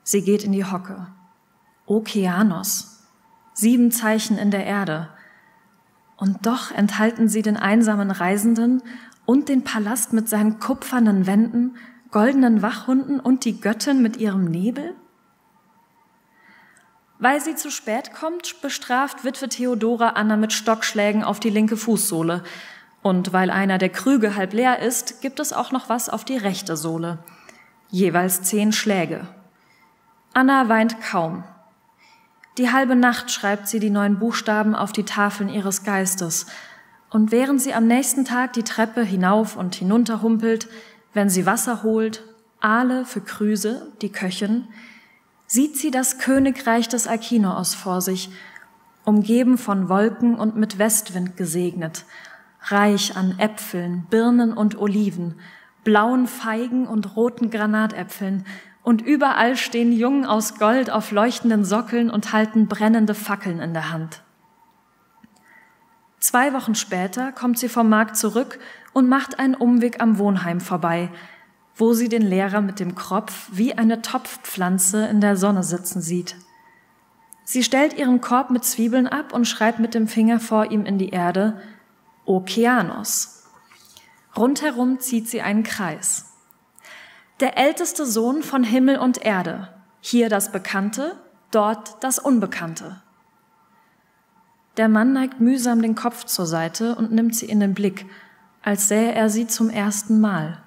Sie geht in die Hocke. Okeanos. Sieben Zeichen in der Erde. Und doch enthalten sie den einsamen Reisenden und den Palast mit seinen kupfernen Wänden, goldenen Wachhunden und die Göttin mit ihrem Nebel? Weil sie zu spät kommt, bestraft Witwe Theodora Anna mit Stockschlägen auf die linke Fußsohle. Und weil einer der Krüge halb leer ist, gibt es auch noch was auf die rechte Sohle. Jeweils zehn Schläge. Anna weint kaum. Die halbe Nacht schreibt sie die neuen Buchstaben auf die Tafeln ihres Geistes. Und während sie am nächsten Tag die Treppe hinauf und hinunter humpelt, wenn sie Wasser holt, Aale für Krüse, die Köchin, sieht sie das Königreich des Alkinoos vor sich, umgeben von Wolken und mit Westwind gesegnet, reich an Äpfeln, Birnen und Oliven, blauen Feigen und roten Granatäpfeln, und überall stehen Jungen aus Gold auf leuchtenden Sockeln und halten brennende Fackeln in der Hand. Zwei Wochen später kommt sie vom Markt zurück und macht einen Umweg am Wohnheim vorbei, wo sie den Lehrer mit dem Kropf wie eine Topfpflanze in der Sonne sitzen sieht. Sie stellt ihren Korb mit Zwiebeln ab und schreibt mit dem Finger vor ihm in die Erde Okeanos. Rundherum zieht sie einen Kreis. Der älteste Sohn von Himmel und Erde, hier das Bekannte, dort das Unbekannte. Der Mann neigt mühsam den Kopf zur Seite und nimmt sie in den Blick, als sähe er sie zum ersten Mal.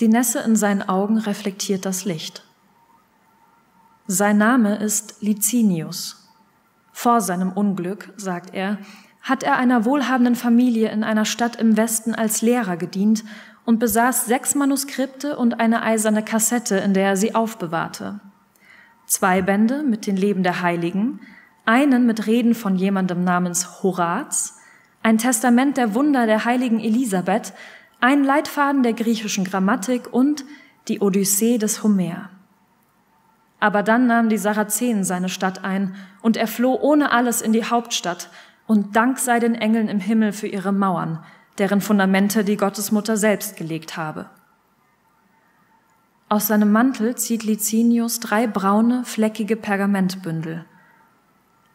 Die Nässe in seinen Augen reflektiert das Licht. Sein Name ist Licinius. Vor seinem Unglück, sagt er, hat er einer wohlhabenden Familie in einer Stadt im Westen als Lehrer gedient und besaß sechs Manuskripte und eine eiserne Kassette, in der er sie aufbewahrte. Zwei Bände mit den Leben der Heiligen, einen mit Reden von jemandem namens Horaz, ein Testament der Wunder der heiligen Elisabeth, ein Leitfaden der griechischen Grammatik und die Odyssee des Homer. Aber dann nahmen die Sarazenen seine Stadt ein und er floh ohne alles in die Hauptstadt und Dank sei den Engeln im Himmel für ihre Mauern, deren Fundamente die Gottesmutter selbst gelegt habe. Aus seinem Mantel zieht Licinius drei braune, fleckige Pergamentbündel.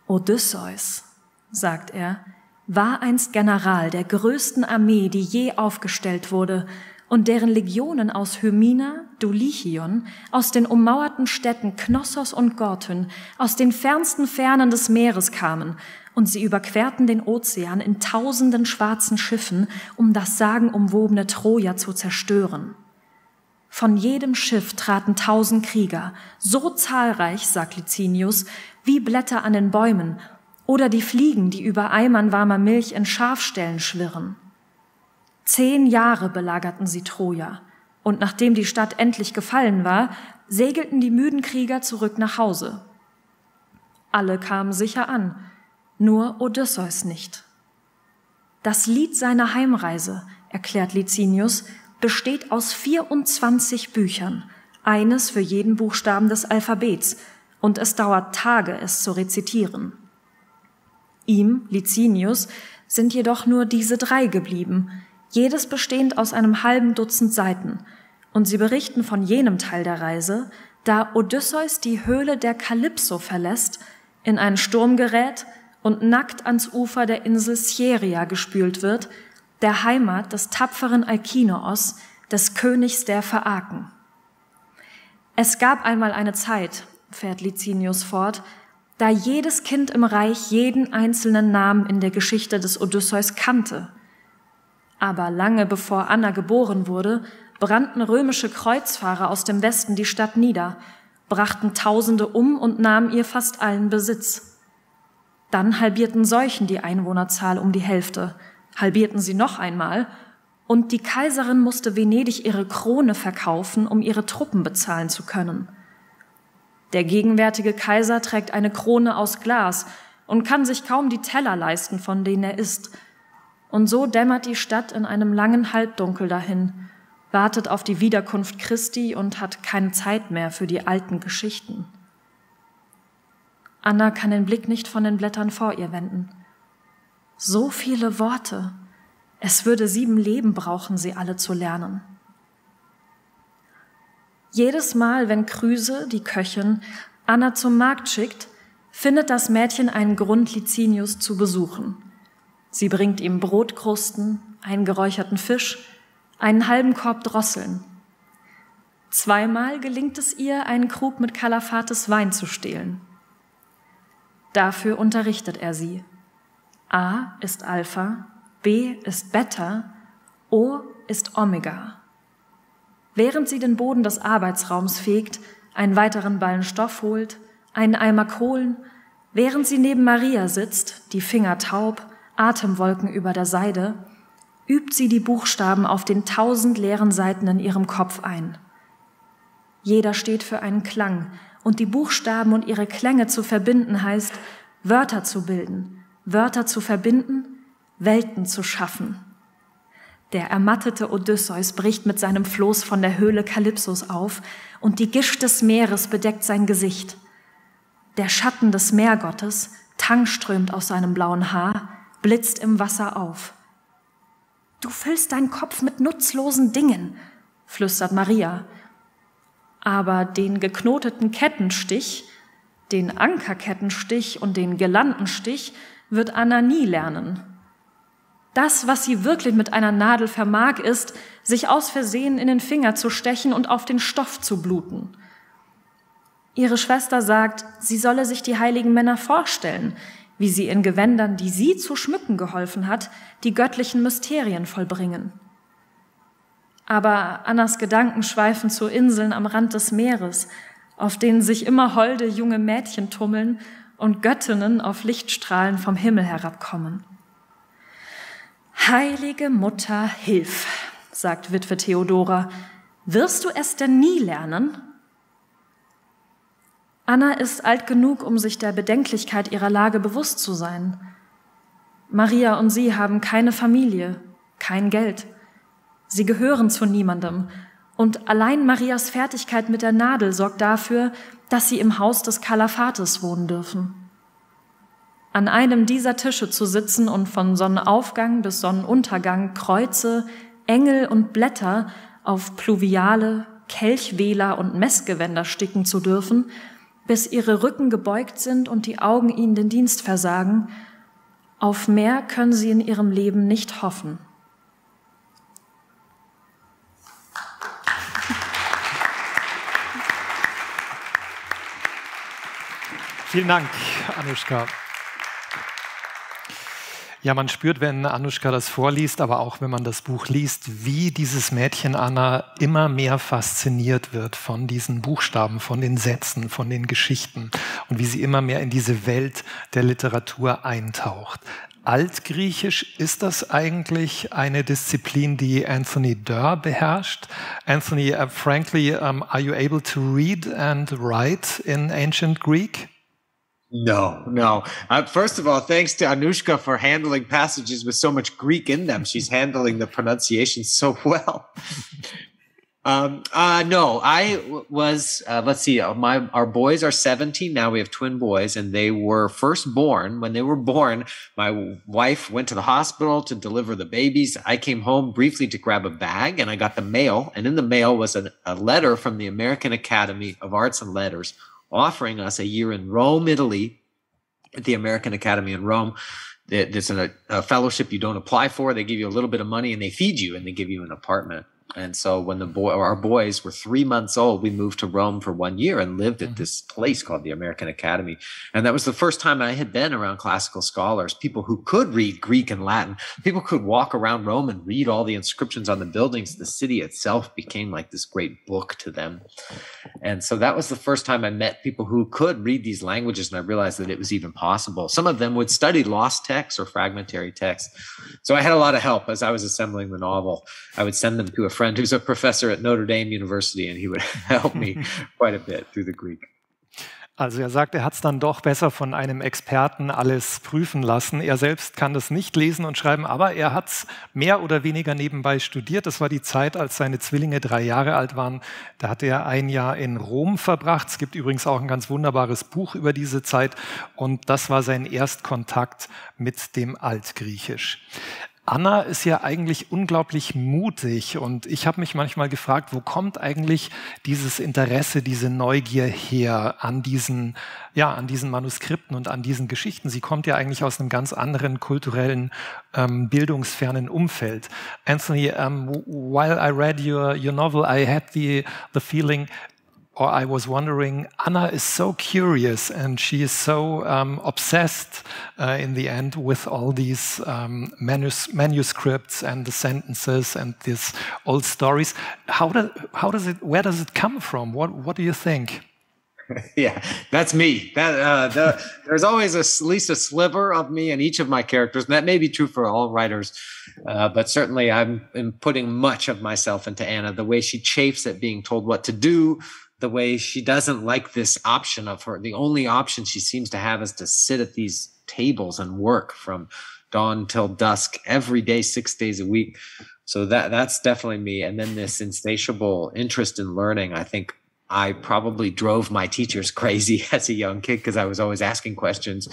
Odysseus, sagt er, war einst General der größten Armee, die je aufgestellt wurde und deren Legionen aus Hymina, Dulichion, aus den ummauerten Städten Knossos und Gortyn, aus den fernsten Fernen des Meeres kamen, und sie überquerten den Ozean in tausenden schwarzen Schiffen, um das sagenumwobene Troja zu zerstören. Von jedem Schiff traten tausend Krieger, so zahlreich, sagt Licinius, wie Blätter an den Bäumen oder die Fliegen, die über Eimern warmer Milch in Schafställen schwirren. Zehn Jahre belagerten sie Troja, und nachdem die Stadt endlich gefallen war, segelten die müden Krieger zurück nach Hause. Alle kamen sicher an, nur Odysseus nicht. Das Lied seiner Heimreise, erklärt Licinius, besteht aus 24 Büchern, eines für jeden Buchstaben des Alphabets, und es dauert Tage, es zu rezitieren. Ihm, Licinius, sind jedoch nur diese drei geblieben, jedes bestehend aus einem halben Dutzend Seiten, und sie berichten von jenem Teil der Reise, da Odysseus die Höhle der Kalypso verlässt, in einen Sturm gerät und nackt ans Ufer der Insel Sieria gespült wird, der Heimat des tapferen Alkinoos, des Königs der Phaaken. Es gab einmal eine Zeit, fährt Licinius fort, da jedes Kind im Reich jeden einzelnen Namen in der Geschichte des Odysseus kannte. Aber lange bevor Anna geboren wurde, brannten römische Kreuzfahrer aus dem Westen die Stadt nieder, brachten Tausende um und nahmen ihr fast allen Besitz. Dann halbierten Seuchen die Einwohnerzahl um die Hälfte, halbierten sie noch einmal, und die Kaiserin musste Venedig ihre Krone verkaufen, um ihre Truppen bezahlen zu können. Der gegenwärtige Kaiser trägt eine Krone aus Glas und kann sich kaum die Teller leisten, von denen er isst. Und so dämmert die Stadt in einem langen Halbdunkel dahin, wartet auf die Wiederkunft Christi und hat keine Zeit mehr für die alten Geschichten. Anna kann den Blick nicht von den Blättern vor ihr wenden. So viele Worte. Es würde sieben Leben brauchen, sie alle zu lernen. Jedes Mal, wenn Krüse, die Köchin, Anna zum Markt schickt, findet das Mädchen einen Grund, Licinius zu besuchen. Sie bringt ihm Brotkrusten, einen geräucherten Fisch, einen halben Korb Drosseln. Zweimal gelingt es ihr, einen Krug mit Kalafates Wein zu stehlen. Dafür unterrichtet er sie. A ist Alpha, B ist Beta, O ist Omega. Während sie den Boden des Arbeitsraums fegt, einen weiteren Ballen Stoff holt, einen Eimer Kohlen, während sie neben Maria sitzt, die Finger taub, Atemwolken über der Seide, übt sie die Buchstaben auf den tausend leeren Seiten in ihrem Kopf ein. Jeder steht für einen Klang, und die Buchstaben und ihre Klänge zu verbinden heißt, Wörter zu bilden, Wörter zu verbinden, Welten zu schaffen. Der ermattete Odysseus bricht mit seinem Floß von der Höhle Kalypsos auf, und die Gischt des Meeres bedeckt sein Gesicht. Der Schatten des Meergottes, Tang strömt aus seinem blauen Haar, blitzt im Wasser auf. Du füllst deinen Kopf mit nutzlosen Dingen, flüstert Maria. Aber den geknoteten Kettenstich, den Ankerkettenstich und den Gelandenstich wird Anna nie lernen. Das, was sie wirklich mit einer Nadel vermag, ist, sich aus Versehen in den Finger zu stechen und auf den Stoff zu bluten. Ihre Schwester sagt, sie solle sich die heiligen Männer vorstellen, wie sie in Gewändern, die sie zu schmücken geholfen hat, die göttlichen Mysterien vollbringen. Aber Annas Gedanken schweifen zu Inseln am Rand des Meeres, auf denen sich immer holde junge Mädchen tummeln und Göttinnen auf Lichtstrahlen vom Himmel herabkommen. Heilige Mutter, hilf, sagt Witwe Theodora, wirst du es denn nie lernen? Anna ist alt genug, um sich der Bedenklichkeit ihrer Lage bewusst zu sein. Maria und sie haben keine Familie, kein Geld. Sie gehören zu niemandem. Und allein Marias Fertigkeit mit der Nadel sorgt dafür, dass sie im Haus des Kalafates wohnen dürfen. An einem dieser Tische zu sitzen und von Sonnenaufgang bis Sonnenuntergang Kreuze, Engel und Blätter auf Pluviale, Kelchwähler und Messgewänder sticken zu dürfen, bis ihre Rücken gebeugt sind und die Augen ihnen den Dienst versagen, auf mehr können sie in ihrem Leben nicht hoffen. Vielen Dank, Anushka. Ja, man spürt, wenn Anushka das vorliest, aber auch wenn man das Buch liest, wie dieses Mädchen Anna immer mehr fasziniert wird von diesen Buchstaben, von den Sätzen, von den Geschichten und wie sie immer mehr in diese Welt der Literatur eintaucht. Altgriechisch ist das eigentlich eine Disziplin, die Anthony Durr beherrscht. Anthony, uh, frankly, um, are you able to read and write in ancient Greek? No, no. Uh, first of all, thanks to Anushka for handling passages with so much Greek in them. She's handling the pronunciation so (laughs) well. um, uh, no, I was. Uh, let's see. Uh, my our boys are seventeen now. We have twin boys, and they were first born. When they were born, my wife went to the hospital to deliver the babies. I came home briefly to grab a bag, and I got the mail. And in the mail was a, a letter from the American Academy of Arts and Letters offering us a year in Rome, Italy, at the American Academy in Rome. There's a, a, fellowship you don't apply for. They give you a little bit of money and they feed you and they give you an apartment. And so when the boy, our boys were three months old, we moved to Rome for one year and lived at mm-hmm. this place called the American Academy. And that was the first time I had been around classical scholars, people who could read Greek and Latin. People could walk around Rome and read all the inscriptions on the buildings. The city itself became like this great book to them. And so that was the first time I met people who could read these languages. And I realized that it was even possible. Some of them would study lost texts or fragmentary texts. So I had a lot of help as I was assembling the novel. I would send them to a friend who's a professor at Notre Dame University, and he would (laughs) help me (laughs) quite a bit through the Greek. Also er sagt, er hat es dann doch besser von einem Experten alles prüfen lassen. Er selbst kann das nicht lesen und schreiben, aber er hat es mehr oder weniger nebenbei studiert. Das war die Zeit, als seine Zwillinge drei Jahre alt waren. Da hat er ein Jahr in Rom verbracht. Es gibt übrigens auch ein ganz wunderbares Buch über diese Zeit. Und das war sein Erstkontakt mit dem Altgriechisch. Anna ist ja eigentlich unglaublich mutig und ich habe mich manchmal gefragt, wo kommt eigentlich dieses Interesse, diese Neugier her an diesen, ja, an diesen Manuskripten und an diesen Geschichten? Sie kommt ja eigentlich aus einem ganz anderen kulturellen, ähm, bildungsfernen Umfeld. Anthony, um, while I read your, your novel, I had the, the feeling or I was wondering, Anna is so curious and she is so um, obsessed uh, in the end with all these um, manus manuscripts and the sentences and these old stories. How, do, how does it, where does it come from? What, what do you think? (laughs) yeah, that's me. That uh, the, there's always a, at least a sliver of me in each of my characters, and that may be true for all writers. Uh, but certainly, I'm, I'm putting much of myself into Anna. The way she chafes at being told what to do, the way she doesn't like this option of her. The only option she seems to have is to sit at these tables and work from dawn till dusk every day, six days a week. So that that's definitely me. And then this insatiable interest in learning, I think I probably drove my teachers crazy (laughs) as a young kid because I was always asking questions.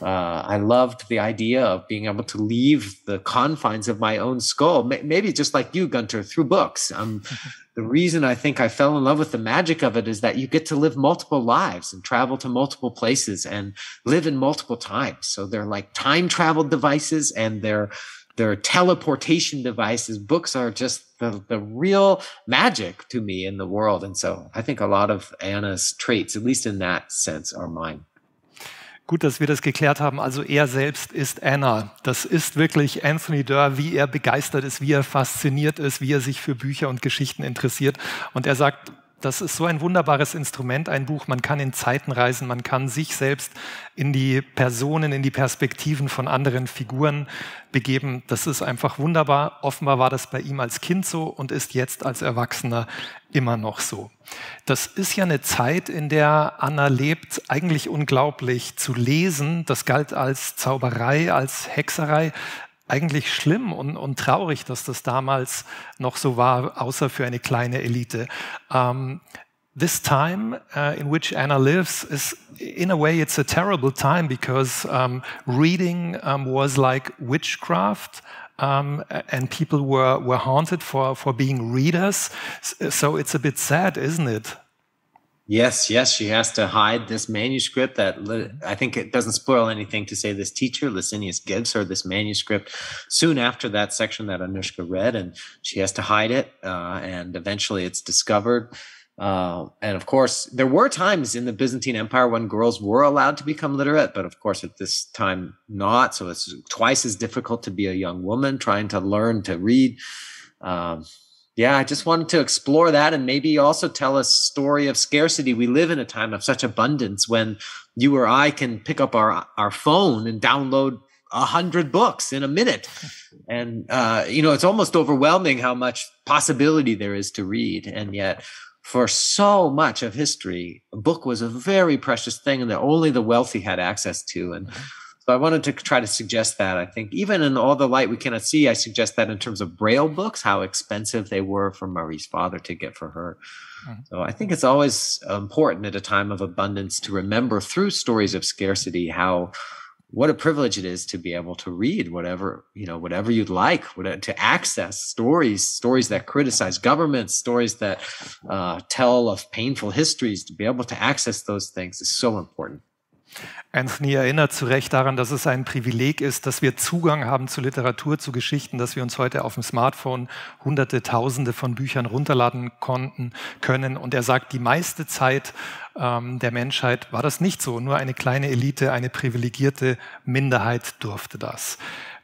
Uh, I loved the idea of being able to leave the confines of my own skull, maybe just like you, Gunter, through books. Um, (laughs) the reason I think I fell in love with the magic of it is that you get to live multiple lives and travel to multiple places and live in multiple times. So they're like time travel devices and they're they're teleportation devices. Books are just the, the real magic to me in the world. And so I think a lot of Anna's traits, at least in that sense, are mine. Gut, dass wir das geklärt haben. Also er selbst ist Anna. Das ist wirklich Anthony Durr, wie er begeistert ist, wie er fasziniert ist, wie er sich für Bücher und Geschichten interessiert. Und er sagt, das ist so ein wunderbares Instrument, ein Buch. Man kann in Zeiten reisen, man kann sich selbst in die Personen, in die Perspektiven von anderen Figuren begeben. Das ist einfach wunderbar. Offenbar war das bei ihm als Kind so und ist jetzt als Erwachsener immer noch so. Das ist ja eine Zeit, in der Anna lebt, eigentlich unglaublich zu lesen. Das galt als Zauberei, als Hexerei eigentlich schlimm und, und, traurig, dass das damals noch so war, außer für eine kleine Elite. Um, this time uh, in which Anna lives is, in a way, it's a terrible time because um, reading um, was like witchcraft. Um, and people were, were haunted for, for being readers. So it's a bit sad, isn't it? Yes, yes, she has to hide this manuscript that I think it doesn't spoil anything to say this teacher, Licinius, gives her this manuscript soon after that section that Anushka read, and she has to hide it. Uh, and eventually it's discovered. Uh, and of course, there were times in the Byzantine Empire when girls were allowed to become literate, but of course, at this time, not. So it's twice as difficult to be a young woman trying to learn to read. Um, yeah, I just wanted to explore that and maybe also tell a story of scarcity. We live in a time of such abundance when you or I can pick up our, our phone and download a hundred books in a minute. (laughs) And, uh, you know, it's almost overwhelming how much possibility there is to read. And yet, for so much of history, a book was a very precious thing and that only the wealthy had access to. And mm-hmm. So I wanted to try to suggest that. I think even in all the light we cannot see, I suggest that in terms of Braille books, how expensive they were for Marie's father to get for her. Mm-hmm. So I think it's always important at a time of abundance to remember through stories of scarcity how what a privilege it is to be able to read whatever you know whatever you'd like to access stories stories that criticize governments stories that uh, tell of painful histories to be able to access those things is so important Anthony erinnert zu Recht daran, dass es ein Privileg ist, dass wir Zugang haben zu Literatur, zu Geschichten, dass wir uns heute auf dem Smartphone hunderte, tausende von Büchern runterladen konnten, können. Und er sagt, die meiste Zeit ähm, der Menschheit war das nicht so. Nur eine kleine Elite, eine privilegierte Minderheit durfte das.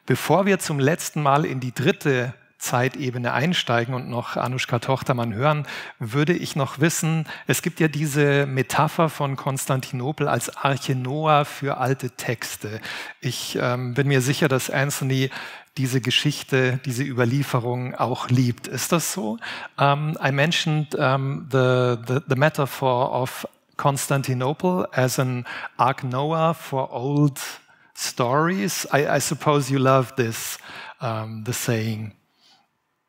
Bevor wir zum letzten Mal in die dritte Zeitebene einsteigen und noch Anushka Tochtermann hören, würde ich noch wissen, es gibt ja diese Metapher von Konstantinopel als Arche Noah für alte Texte. Ich ähm, bin mir sicher, dass Anthony diese Geschichte, diese Überlieferung auch liebt. Ist das so? Um, I mentioned um, the, the, the metaphor of Constantinople as an Ark Noah for old stories. I, I suppose you love this, um, the saying.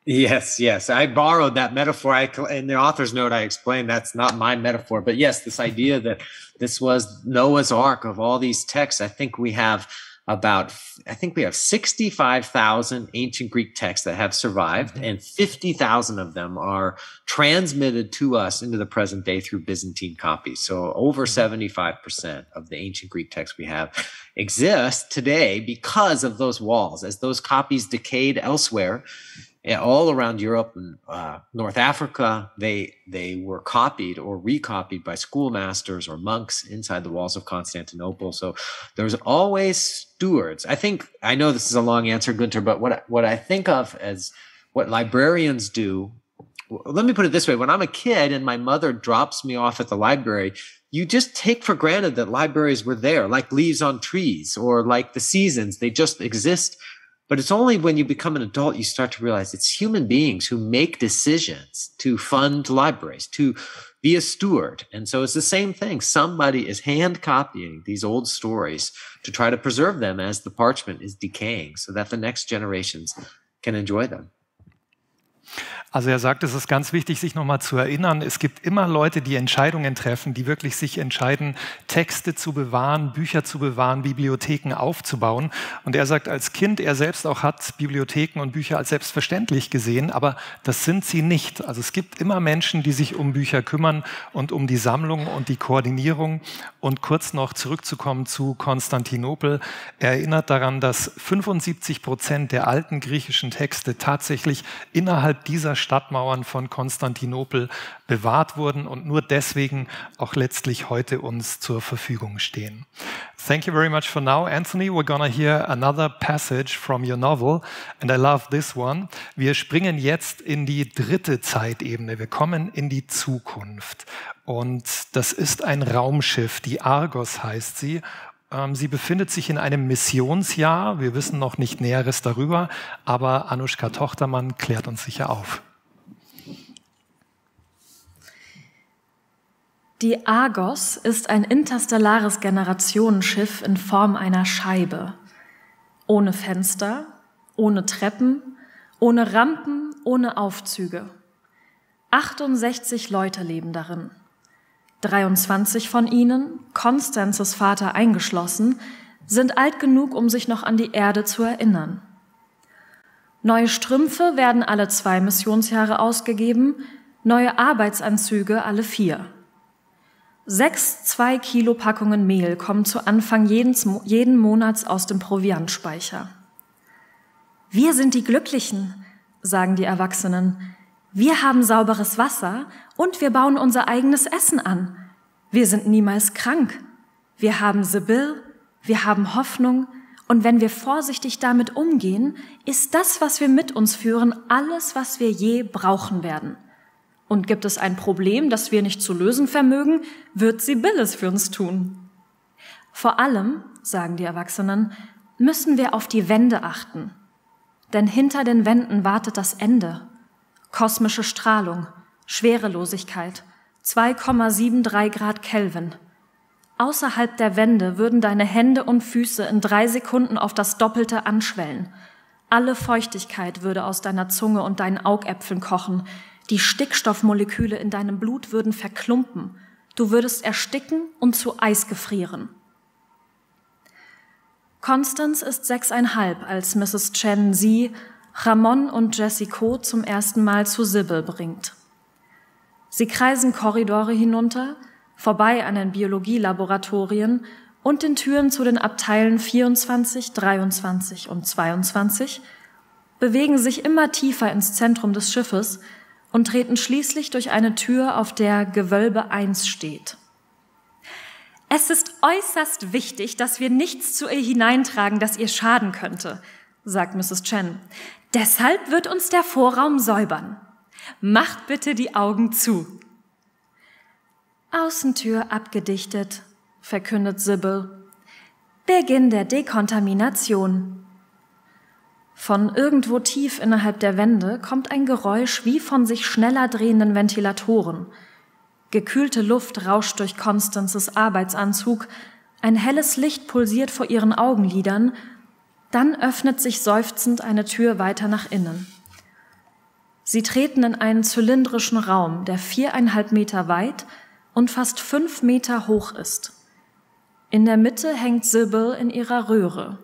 Yes, yes. I borrowed that metaphor. I in the author's note I explained that's not my metaphor, but yes, this idea that this was Noah's Ark of all these texts. I think we have about I think we have 65,000 ancient Greek texts that have survived mm-hmm. and 50,000 of them are transmitted to us into the present day through Byzantine copies. So over 75% mm-hmm. of the ancient Greek texts we have exist today because of those walls as those copies decayed elsewhere all around Europe and uh, North Africa, they they were copied or recopied by schoolmasters or monks inside the walls of Constantinople. So there's always stewards. I think I know this is a long answer, Gunter, but what what I think of as what librarians do. Let me put it this way: When I'm a kid and my mother drops me off at the library, you just take for granted that libraries were there, like leaves on trees or like the seasons. They just exist but it's only when you become an adult you start to realize it's human beings who make decisions to fund libraries, to be a steward. And so it's the same thing. Somebody is hand copying these old stories to try to preserve them as the parchment is decaying so that the next generations can enjoy them. Also er sagt, es ist ganz wichtig, sich nochmal zu erinnern, es gibt immer Leute, die Entscheidungen treffen, die wirklich sich entscheiden, Texte zu bewahren, Bücher zu bewahren, Bibliotheken aufzubauen. Und er sagt, als Kind, er selbst auch hat Bibliotheken und Bücher als selbstverständlich gesehen, aber das sind sie nicht. Also es gibt immer Menschen, die sich um Bücher kümmern und um die Sammlung und die Koordinierung. Und kurz noch zurückzukommen zu Konstantinopel. Er erinnert daran, dass 75 Prozent der alten griechischen Texte tatsächlich innerhalb dieser Stadtmauern von Konstantinopel bewahrt wurden und nur deswegen auch letztlich heute uns zur Verfügung stehen. Thank you very much for now, Anthony. We're gonna hear another passage from your novel and I love this one. Wir springen jetzt in die dritte Zeitebene. Wir kommen in die Zukunft. Und das ist ein Raumschiff, die Argos heißt sie. Ähm, sie befindet sich in einem Missionsjahr. Wir wissen noch nicht Näheres darüber, aber Anushka Tochtermann klärt uns sicher auf. Die Argos ist ein interstellares Generationenschiff in Form einer Scheibe. Ohne Fenster, ohne Treppen, ohne Rampen, ohne Aufzüge. 68 Leute leben darin. 23 von ihnen, Konstanzes Vater eingeschlossen, sind alt genug, um sich noch an die Erde zu erinnern. Neue Strümpfe werden alle zwei Missionsjahre ausgegeben, neue Arbeitsanzüge alle vier. Sechs zwei Kilo Packungen Mehl kommen zu Anfang jeden Monats aus dem Proviantspeicher. Wir sind die Glücklichen, sagen die Erwachsenen. Wir haben sauberes Wasser und wir bauen unser eigenes Essen an. Wir sind niemals krank. Wir haben Sibyl, wir haben Hoffnung und wenn wir vorsichtig damit umgehen, ist das, was wir mit uns führen, alles, was wir je brauchen werden. Und gibt es ein Problem, das wir nicht zu lösen vermögen, wird Sibyl es für uns tun. Vor allem, sagen die Erwachsenen, müssen wir auf die Wände achten. Denn hinter den Wänden wartet das Ende. Kosmische Strahlung, Schwerelosigkeit, 2,73 Grad Kelvin. Außerhalb der Wände würden deine Hände und Füße in drei Sekunden auf das Doppelte anschwellen. Alle Feuchtigkeit würde aus deiner Zunge und deinen Augäpfeln kochen. Die Stickstoffmoleküle in deinem Blut würden verklumpen. Du würdest ersticken und zu Eis gefrieren. Constance ist sechseinhalb, als Mrs. Chen sie, Ramon und Jessico zum ersten Mal zu Sybil bringt. Sie kreisen Korridore hinunter, vorbei an den Biologielaboratorien und den Türen zu den Abteilen 24, 23 und 22 bewegen sich immer tiefer ins Zentrum des Schiffes und treten schließlich durch eine Tür, auf der Gewölbe 1 steht. Es ist äußerst wichtig, dass wir nichts zu ihr hineintragen, das ihr schaden könnte, sagt Mrs. Chen. Deshalb wird uns der Vorraum säubern. Macht bitte die Augen zu. Außentür abgedichtet, verkündet Sibyl. Beginn der Dekontamination. Von irgendwo tief innerhalb der Wände kommt ein Geräusch wie von sich schneller drehenden Ventilatoren. Gekühlte Luft rauscht durch Constances Arbeitsanzug, ein helles Licht pulsiert vor ihren Augenlidern, dann öffnet sich seufzend eine Tür weiter nach innen. Sie treten in einen zylindrischen Raum, der viereinhalb Meter weit und fast fünf Meter hoch ist. In der Mitte hängt Sybil in ihrer Röhre.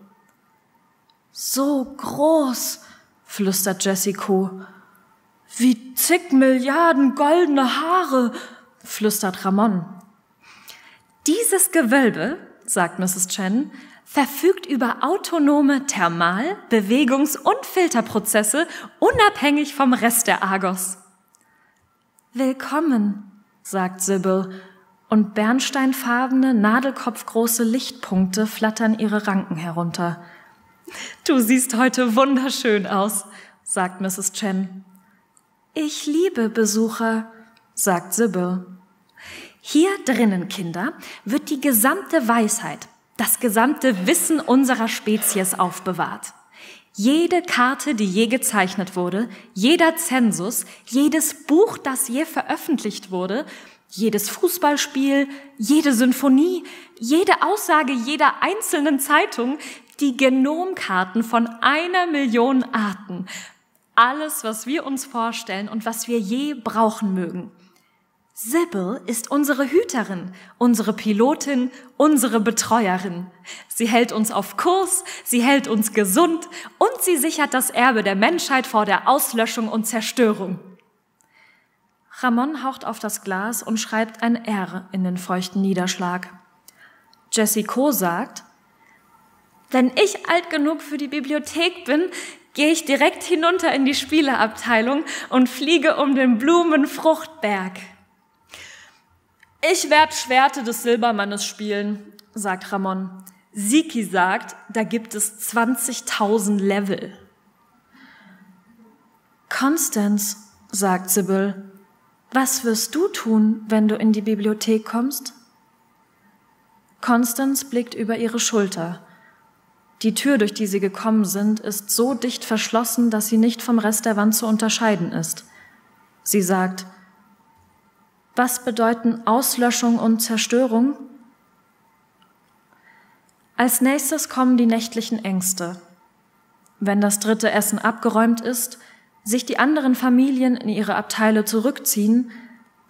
So groß, flüstert Jessico. Wie zig Milliarden goldene Haare, flüstert Ramon. Dieses Gewölbe, sagt Mrs. Chen, verfügt über autonome Thermal-, Bewegungs- und Filterprozesse unabhängig vom Rest der Argos. Willkommen, sagt Sybil, und bernsteinfarbene, nadelkopfgroße Lichtpunkte flattern ihre Ranken herunter. Du siehst heute wunderschön aus, sagt Mrs. Chen. Ich liebe Besucher, sagt Sybil. Hier drinnen, Kinder, wird die gesamte Weisheit, das gesamte Wissen unserer Spezies aufbewahrt. Jede Karte, die je gezeichnet wurde, jeder Zensus, jedes Buch, das je veröffentlicht wurde, jedes Fußballspiel, jede Symphonie, jede Aussage jeder einzelnen Zeitung, die Genomkarten von einer Million Arten. Alles, was wir uns vorstellen und was wir je brauchen mögen. Sybil ist unsere Hüterin, unsere Pilotin, unsere Betreuerin. Sie hält uns auf Kurs, sie hält uns gesund und sie sichert das Erbe der Menschheit vor der Auslöschung und Zerstörung. Ramon haucht auf das Glas und schreibt ein R in den feuchten Niederschlag. Jessico sagt, wenn ich alt genug für die Bibliothek bin, gehe ich direkt hinunter in die Spieleabteilung und fliege um den Blumenfruchtberg. Ich werde Schwerte des Silbermannes spielen, sagt Ramon. Siki sagt, da gibt es 20.000 Level. Constance, sagt Sibyl, was wirst du tun, wenn du in die Bibliothek kommst? Constance blickt über ihre Schulter. Die Tür, durch die sie gekommen sind, ist so dicht verschlossen, dass sie nicht vom Rest der Wand zu unterscheiden ist. Sie sagt, was bedeuten Auslöschung und Zerstörung? Als nächstes kommen die nächtlichen Ängste. Wenn das dritte Essen abgeräumt ist, sich die anderen Familien in ihre Abteile zurückziehen,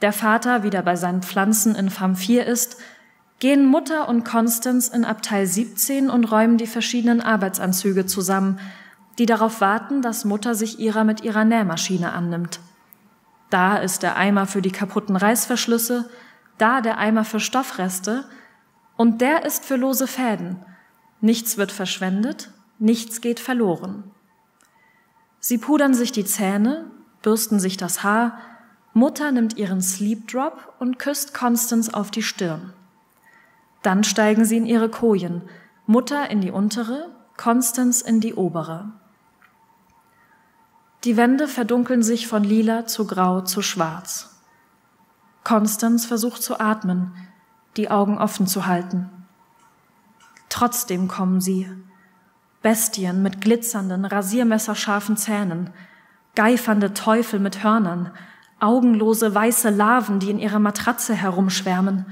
der Vater wieder bei seinen Pflanzen in Farm 4 ist, gehen Mutter und Constance in Abteil 17 und räumen die verschiedenen Arbeitsanzüge zusammen, die darauf warten, dass Mutter sich ihrer mit ihrer Nähmaschine annimmt. Da ist der Eimer für die kaputten Reißverschlüsse, da der Eimer für Stoffreste und der ist für lose Fäden. Nichts wird verschwendet, nichts geht verloren. Sie pudern sich die Zähne, bürsten sich das Haar, Mutter nimmt ihren Sleep Drop und küsst Constance auf die Stirn. Dann steigen sie in ihre Kojen, Mutter in die untere, Constance in die obere. Die Wände verdunkeln sich von lila zu grau zu schwarz. Constance versucht zu atmen, die Augen offen zu halten. Trotzdem kommen sie. Bestien mit glitzernden, rasiermesserscharfen Zähnen, geifernde Teufel mit Hörnern, augenlose weiße Larven, die in ihrer Matratze herumschwärmen,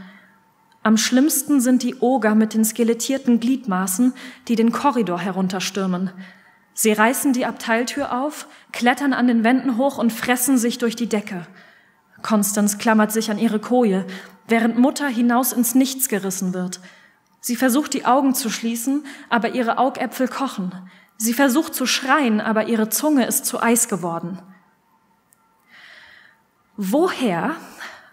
am schlimmsten sind die Oger mit den skelettierten Gliedmaßen, die den Korridor herunterstürmen. Sie reißen die Abteiltür auf, klettern an den Wänden hoch und fressen sich durch die Decke. Konstanz klammert sich an ihre Koje, während Mutter hinaus ins Nichts gerissen wird. Sie versucht die Augen zu schließen, aber ihre Augäpfel kochen. Sie versucht zu schreien, aber ihre Zunge ist zu Eis geworden. Woher,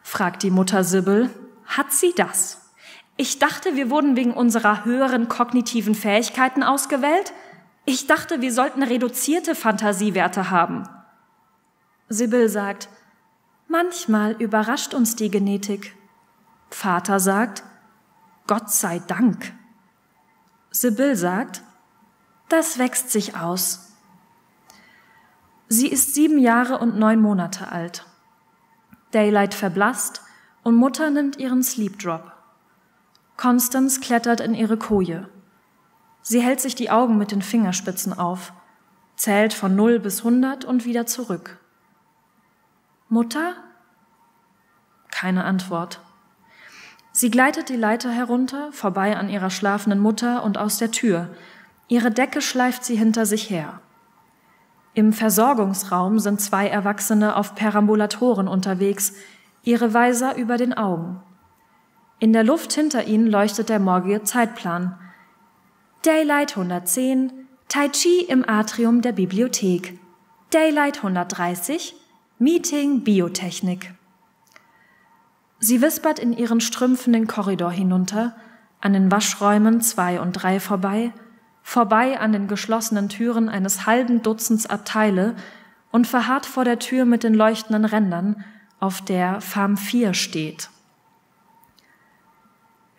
fragt die Mutter Sibyl, hat sie das? Ich dachte, wir wurden wegen unserer höheren kognitiven Fähigkeiten ausgewählt. Ich dachte, wir sollten reduzierte Fantasiewerte haben. Sibyl sagt, manchmal überrascht uns die Genetik. Vater sagt, Gott sei Dank. Sibyl sagt, das wächst sich aus. Sie ist sieben Jahre und neun Monate alt. Daylight verblasst und Mutter nimmt ihren Sleep Drop. Constance klettert in ihre Koje. Sie hält sich die Augen mit den Fingerspitzen auf, zählt von 0 bis 100 und wieder zurück. Mutter? Keine Antwort. Sie gleitet die Leiter herunter, vorbei an ihrer schlafenden Mutter und aus der Tür. Ihre Decke schleift sie hinter sich her. Im Versorgungsraum sind zwei Erwachsene auf Perambulatoren unterwegs, ihre Weiser über den Augen. In der Luft hinter ihnen leuchtet der morgige Zeitplan. Daylight 110, Tai Chi im Atrium der Bibliothek. Daylight 130, Meeting Biotechnik. Sie wispert in ihren Strümpfen den Korridor hinunter, an den Waschräumen zwei und drei vorbei, vorbei an den geschlossenen Türen eines halben Dutzends Abteile und verharrt vor der Tür mit den leuchtenden Rändern, auf der Farm 4 steht.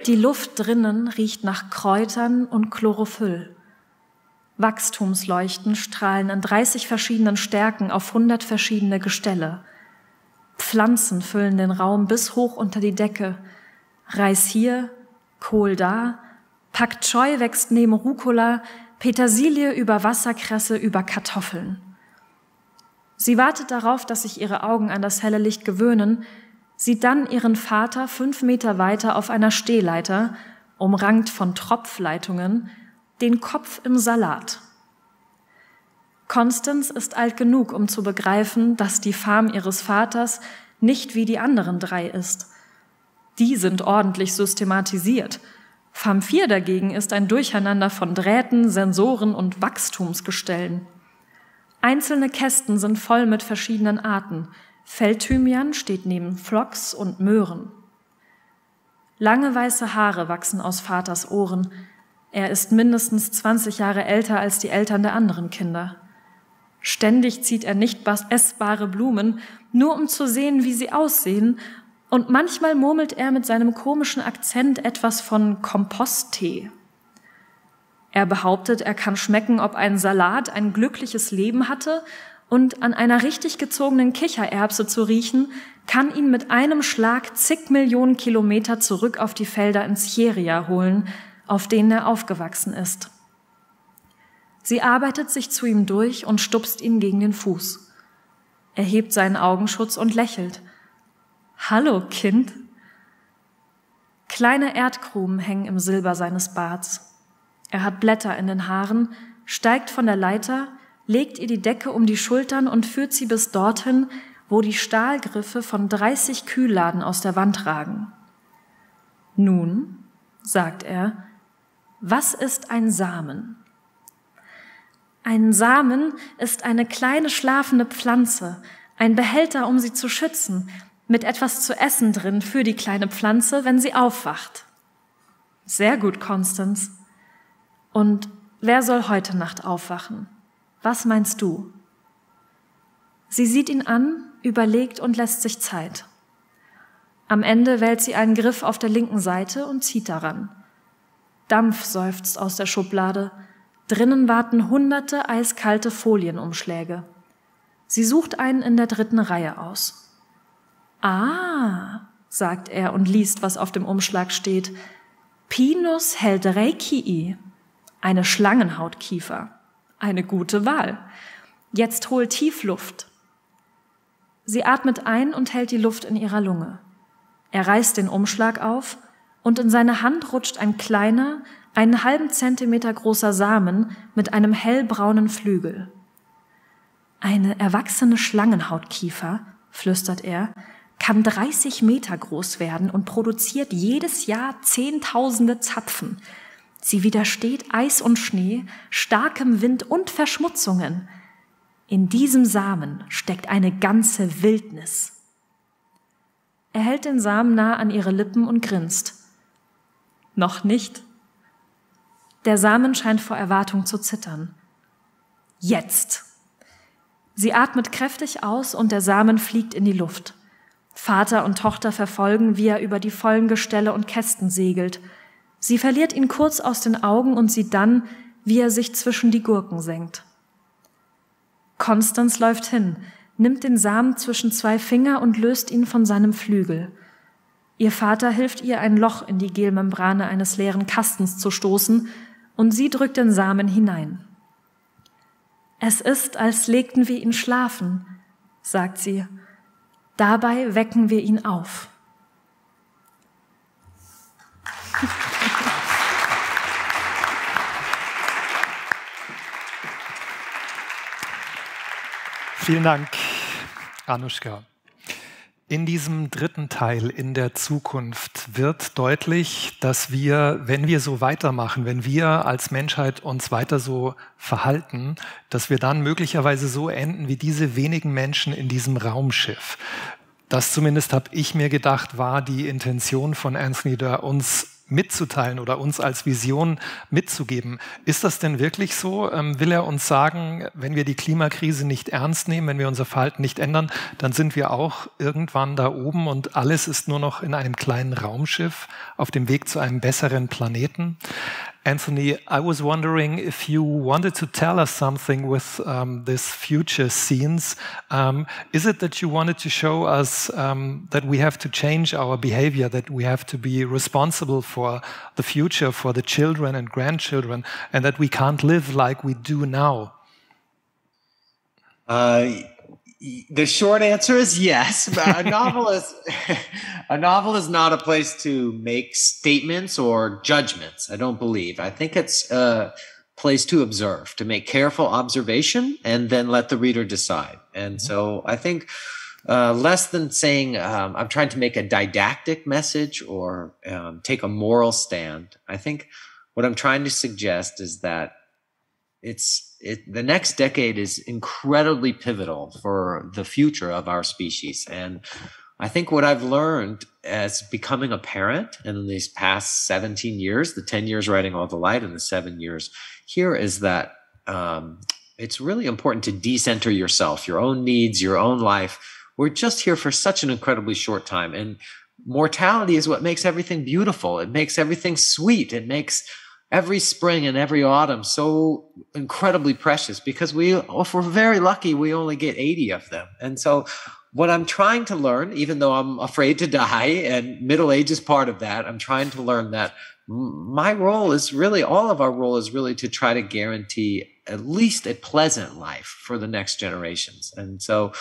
Die Luft drinnen riecht nach Kräutern und Chlorophyll. Wachstumsleuchten strahlen in 30 verschiedenen Stärken auf 100 verschiedene Gestelle. Pflanzen füllen den Raum bis hoch unter die Decke. Reis hier, Kohl da, Pak Choi wächst neben Rucola, Petersilie über Wasserkresse über Kartoffeln. Sie wartet darauf, dass sich ihre Augen an das helle Licht gewöhnen, sieht dann ihren Vater fünf Meter weiter auf einer Stehleiter, umrankt von Tropfleitungen, den Kopf im Salat. Constance ist alt genug, um zu begreifen, dass die Farm ihres Vaters nicht wie die anderen drei ist. Die sind ordentlich systematisiert. Farm 4 dagegen ist ein Durcheinander von Drähten, Sensoren und Wachstumsgestellen. Einzelne Kästen sind voll mit verschiedenen Arten – Feldthymian steht neben Phlox und Möhren. Lange weiße Haare wachsen aus Vaters Ohren. Er ist mindestens 20 Jahre älter als die Eltern der anderen Kinder. Ständig zieht er nicht essbare Blumen, nur um zu sehen, wie sie aussehen, und manchmal murmelt er mit seinem komischen Akzent etwas von Komposttee. Er behauptet, er kann schmecken, ob ein Salat ein glückliches Leben hatte und an einer richtig gezogenen Kichererbse zu riechen, kann ihn mit einem Schlag zig Millionen Kilometer zurück auf die Felder in Sieria holen, auf denen er aufgewachsen ist. Sie arbeitet sich zu ihm durch und stupst ihn gegen den Fuß. Er hebt seinen Augenschutz und lächelt. Hallo, Kind. Kleine Erdkrumen hängen im Silber seines Barts. Er hat Blätter in den Haaren, steigt von der Leiter, legt ihr die Decke um die Schultern und führt sie bis dorthin, wo die Stahlgriffe von 30 Kühlladen aus der Wand ragen. Nun, sagt er, was ist ein Samen? Ein Samen ist eine kleine schlafende Pflanze, ein Behälter, um sie zu schützen, mit etwas zu essen drin für die kleine Pflanze, wenn sie aufwacht. Sehr gut, Constance. Und wer soll heute Nacht aufwachen? Was meinst du? Sie sieht ihn an, überlegt und lässt sich Zeit. Am Ende wählt sie einen Griff auf der linken Seite und zieht daran. Dampf seufzt aus der Schublade. Drinnen warten hunderte eiskalte Folienumschläge. Sie sucht einen in der dritten Reihe aus. Ah, sagt er und liest, was auf dem Umschlag steht. Pinus heldreikii, eine Schlangenhautkiefer. Eine gute Wahl. Jetzt hol tief Luft. Sie atmet ein und hält die Luft in ihrer Lunge. Er reißt den Umschlag auf und in seine Hand rutscht ein kleiner, einen halben Zentimeter großer Samen mit einem hellbraunen Flügel. Eine erwachsene Schlangenhautkiefer, flüstert er, kann 30 Meter groß werden und produziert jedes Jahr Zehntausende Zapfen, Sie widersteht Eis und Schnee, starkem Wind und Verschmutzungen. In diesem Samen steckt eine ganze Wildnis. Er hält den Samen nah an ihre Lippen und grinst. Noch nicht. Der Samen scheint vor Erwartung zu zittern. Jetzt. Sie atmet kräftig aus und der Samen fliegt in die Luft. Vater und Tochter verfolgen, wie er über die vollen Gestelle und Kästen segelt. Sie verliert ihn kurz aus den Augen und sieht dann, wie er sich zwischen die Gurken senkt. Konstanz läuft hin, nimmt den Samen zwischen zwei Finger und löst ihn von seinem Flügel. Ihr Vater hilft ihr, ein Loch in die Gelmembrane eines leeren Kastens zu stoßen, und sie drückt den Samen hinein. Es ist, als legten wir ihn schlafen, sagt sie. Dabei wecken wir ihn auf. Vielen Dank, Anushka. In diesem dritten Teil in der Zukunft wird deutlich, dass wir, wenn wir so weitermachen, wenn wir als Menschheit uns weiter so verhalten, dass wir dann möglicherweise so enden wie diese wenigen Menschen in diesem Raumschiff. Das zumindest habe ich mir gedacht, war die Intention von Anthony, da uns mitzuteilen oder uns als Vision mitzugeben. Ist das denn wirklich so? Ähm, will er uns sagen, wenn wir die Klimakrise nicht ernst nehmen, wenn wir unser Verhalten nicht ändern, dann sind wir auch irgendwann da oben und alles ist nur noch in einem kleinen Raumschiff auf dem Weg zu einem besseren Planeten? Anthony, I was wondering if you wanted to tell us something with um, this future scenes. Um, is it that you wanted to show us um, that we have to change our behavior, that we have to be responsible for the future, for the children and grandchildren, and that we can't live like we do now? Uh, the short answer is yes. a novel is (laughs) a novel is not a place to make statements or judgments. I don't believe. I think it's a place to observe, to make careful observation, and then let the reader decide. And mm-hmm. so I think uh, less than saying um, I'm trying to make a didactic message or um, take a moral stand. I think what I'm trying to suggest is that it's it, the next decade is incredibly pivotal for the future of our species. And i think what i've learned as becoming a parent in these past 17 years the 10 years writing all the light and the seven years here is that um, it's really important to decenter yourself your own needs your own life. We're just here for such an incredibly short time. And mortality is what makes everything beautiful. It makes everything sweet. It makes every spring and every autumn so incredibly precious because we if we're very lucky we only get 80 of them. And so what i'm trying to learn even though i'm afraid to (laughs) die and middle age is part of that i'm trying to learn that my role is really all of our role is really to try to guarantee at least a pleasant life for the next generations. And so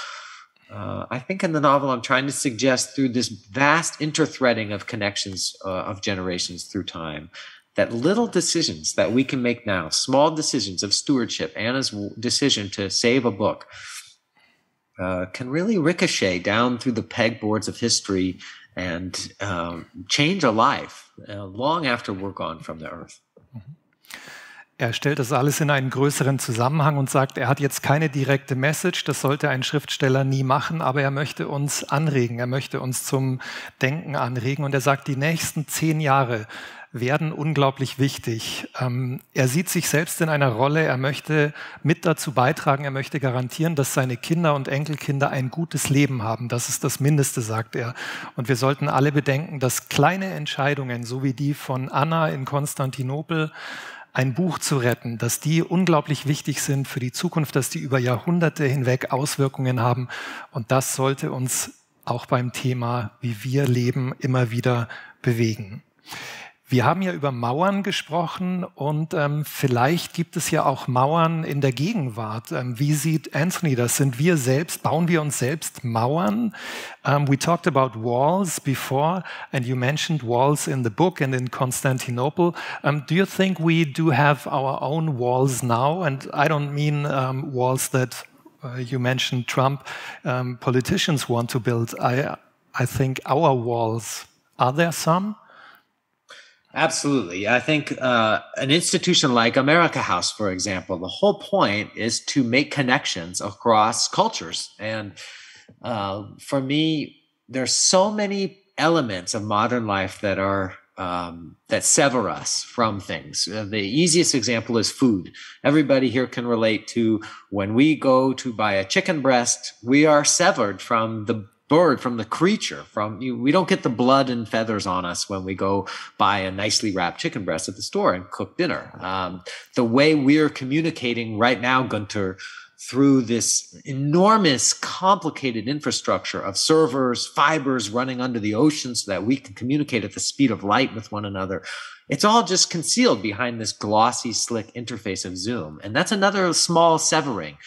uh, I think in the novel, I'm trying to suggest through this vast interthreading of connections uh, of generations through time that little decisions that we can make now, small decisions of stewardship, Anna's decision to save a book, uh, can really ricochet down through the pegboards of history and um, change a life uh, long after we're gone from the earth. Mm-hmm. Er stellt das alles in einen größeren Zusammenhang und sagt, er hat jetzt keine direkte Message, das sollte ein Schriftsteller nie machen, aber er möchte uns anregen, er möchte uns zum Denken anregen und er sagt, die nächsten zehn Jahre werden unglaublich wichtig. Ähm, er sieht sich selbst in einer Rolle, er möchte mit dazu beitragen, er möchte garantieren, dass seine Kinder und Enkelkinder ein gutes Leben haben. Das ist das Mindeste, sagt er. Und wir sollten alle bedenken, dass kleine Entscheidungen, so wie die von Anna in Konstantinopel, ein Buch zu retten, dass die unglaublich wichtig sind für die Zukunft, dass die über Jahrhunderte hinweg Auswirkungen haben. Und das sollte uns auch beim Thema, wie wir leben, immer wieder bewegen. Wir haben ja über Mauern gesprochen und ähm, vielleicht gibt es ja auch Mauern in der Gegenwart. Ähm, wie sieht Anthony das? Sind wir selbst, bauen wir uns selbst Mauern? Um, we talked about walls before and you mentioned walls in the book and in Constantinople. Um, do you think we do have our own walls now? And I don't mean um, walls that uh, you mentioned Trump politicians want to build. I, I think our walls, are there some? Absolutely. I think uh, an institution like America House, for example, the whole point is to make connections across cultures. And uh, for me, there's so many elements of modern life that are um, that sever us from things. Uh, the easiest example is food. Everybody here can relate to when we go to buy a chicken breast, we are severed from the bird, from the creature, from you. We don't get the blood and feathers on us when we go buy a nicely wrapped chicken breast at the store and cook dinner. Um, the way we're communicating right now, Gunter, through this enormous, complicated infrastructure of servers, fibers running under the ocean so that we can communicate at the speed of light with one another. It's all just concealed behind this glossy, slick interface of Zoom. And that's another small severing.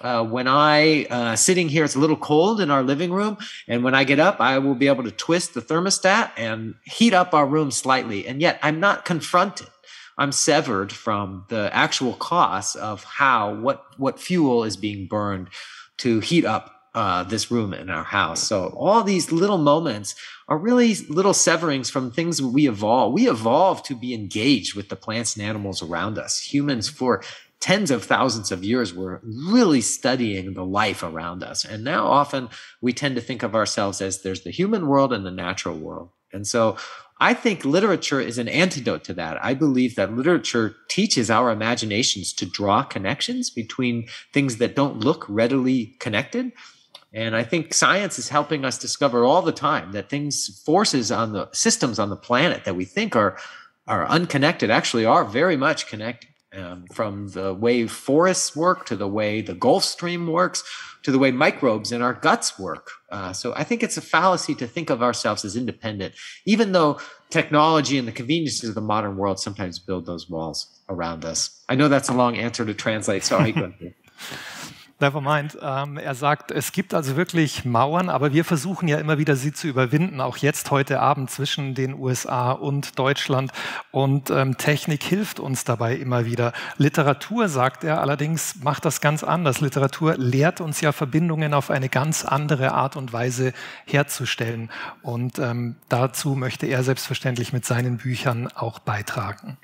Uh, when I uh, sitting here, it's a little cold in our living room, and when I get up, I will be able to twist the thermostat and heat up our room slightly. And yet, I'm not confronted I'm severed from the actual cost of how what what fuel is being burned to heat up uh, this room in our house. So all these little moments are really little severings from things we evolve. We evolve to be engaged with the plants and animals around us. Humans for tens of thousands of years were really studying the life around us. And now often we tend to think of ourselves as there's the human world and the natural world. And so I think literature is an antidote to that. I believe that literature teaches our imaginations to draw connections between things that don't look readily connected. And I think science is helping us discover all the time that things, forces on the systems on the planet that we think are, are unconnected actually are very much connected. Um, from the way forests work to the way the Gulf Stream works to the way microbes in our guts work. Uh, so I think it's a fallacy to think of ourselves as independent, even though technology and the conveniences of the modern world sometimes build those walls around us. I know that's a long answer to translate. Sorry, Gunther. (laughs) Nevermind. Ähm, er sagt, es gibt also wirklich Mauern, aber wir versuchen ja immer wieder, sie zu überwinden, auch jetzt heute Abend zwischen den USA und Deutschland. Und ähm, Technik hilft uns dabei immer wieder. Literatur, sagt er allerdings, macht das ganz anders. Literatur lehrt uns ja Verbindungen auf eine ganz andere Art und Weise herzustellen. Und ähm, dazu möchte er selbstverständlich mit seinen Büchern auch beitragen.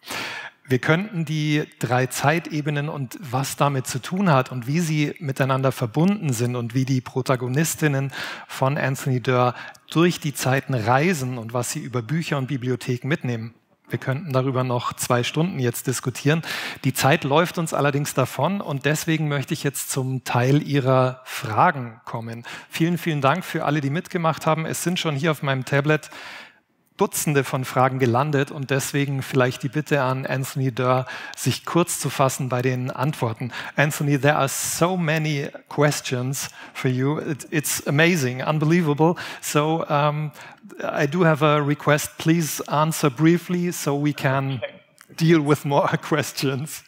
Wir könnten die drei Zeitebenen und was damit zu tun hat und wie sie miteinander verbunden sind und wie die Protagonistinnen von Anthony Durr durch die Zeiten reisen und was sie über Bücher und Bibliotheken mitnehmen. Wir könnten darüber noch zwei Stunden jetzt diskutieren. Die Zeit läuft uns allerdings davon und deswegen möchte ich jetzt zum Teil Ihrer Fragen kommen. Vielen, vielen Dank für alle, die mitgemacht haben. Es sind schon hier auf meinem Tablet Dutzende von Fragen gelandet und deswegen vielleicht die Bitte an Anthony Durr, sich kurz zu fassen bei den Antworten. Anthony, there are so many questions for you. It, it's amazing, unbelievable. So um, I do have a request. Please answer briefly so we can deal with more (laughs) questions.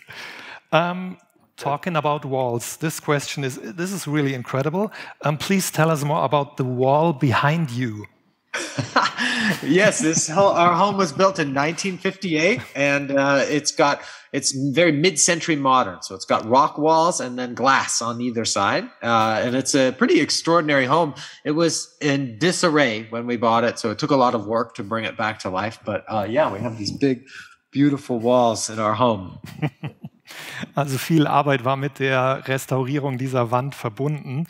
Um, talking about walls, this question is this is really incredible. Um, please tell us more about the wall behind you. (laughs) yes, this our home was built in 1958, and uh, it's got it's very mid-century modern. So it's got rock walls and then glass on either side, uh, and it's a pretty extraordinary home. It was in disarray when we bought it, so it took a lot of work to bring it back to life. But uh, yeah, we have these big, beautiful walls in our home. (laughs) Also viel Arbeit war mit der Restaurierung dieser Wand verbunden.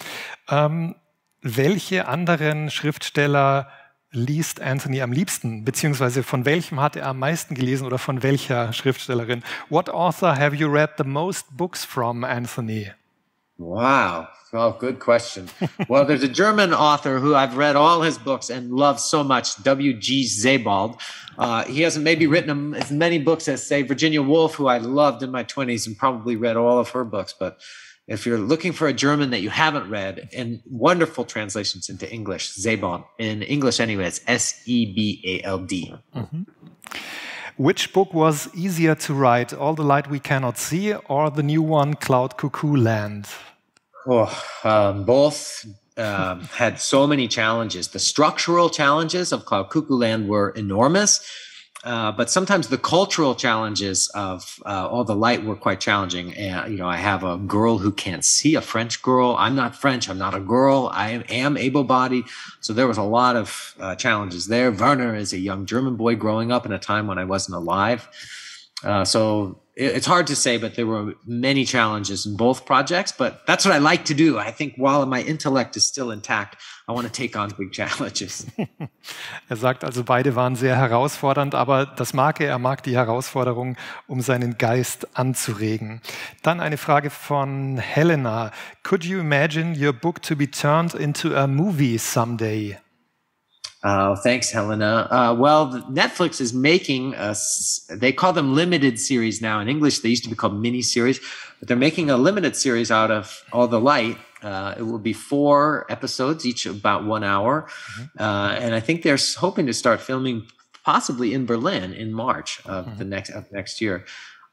Ähm, welche anderen Schriftsteller liest Anthony am liebsten, beziehungsweise von welchem hat er am meisten gelesen oder von welcher Schriftstellerin? What author have you read the most books from, Anthony? Wow. Oh, good question. well, there's a German author who I've read all his books and love so much, W.G. Sebald. Uh, he hasn't maybe written as many books as, say, Virginia Woolf, who I loved in my 20s and probably read all of her books, but if you're looking for a German that you haven't read, and wonderful translations into English, Sebald. In English, anyway, it's S E B A L D. Mm-hmm. Which book was easier to write, All the Light We Cannot See, or the new one, Cloud Cuckoo Land? Oh, um, both um, had so many challenges. The structural challenges of Cloud Cuckoo Land were enormous uh, but sometimes the cultural challenges of uh, all the light were quite challenging. And, you know, I have a girl who can't see, a French girl. I'm not French. I'm not a girl. I am able bodied. So there was a lot of uh, challenges there. Werner is a young German boy growing up in a time when I wasn't alive. Uh, so it's hard to say, but there were many challenges in both projects. But that's what I like to do. I think while my intellect is still intact, I want to take on big (laughs) challenges. er sagt also, beide waren sehr herausfordernd, aber das mag er. Er mag die Herausforderung, um seinen Geist anzuregen. Dann eine Frage von Helena. Could you imagine your book to be turned into a movie someday? Uh, thanks, Helena. Uh, well, Netflix is making a, they call them limited series now. In English, they used to be called mini series, but they're making a limited series out of All the Light. Uh, it will be four episodes, each about one hour. Mm-hmm. Uh, and I think they're hoping to start filming possibly in Berlin in March of mm-hmm. the next of next year.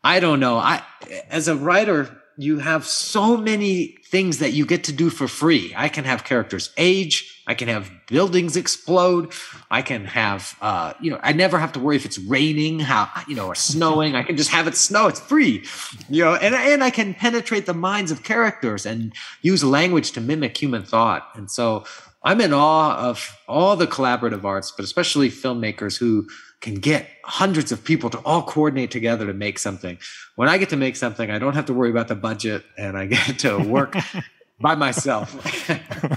I don't know. I, as a writer, you have so many things that you get to do for free. I can have characters age. I can have buildings explode. I can have, uh, you know, I never have to worry if it's raining, how, you know, or snowing. I can just have it snow. It's free, you know, and, and I can penetrate the minds of characters and use language to mimic human thought. And so I'm in awe of all the collaborative arts, but especially filmmakers who can get hundreds of people to all coordinate together to make something. When I get to make something, I don't have to worry about the budget and I get to work (laughs) by myself. (laughs)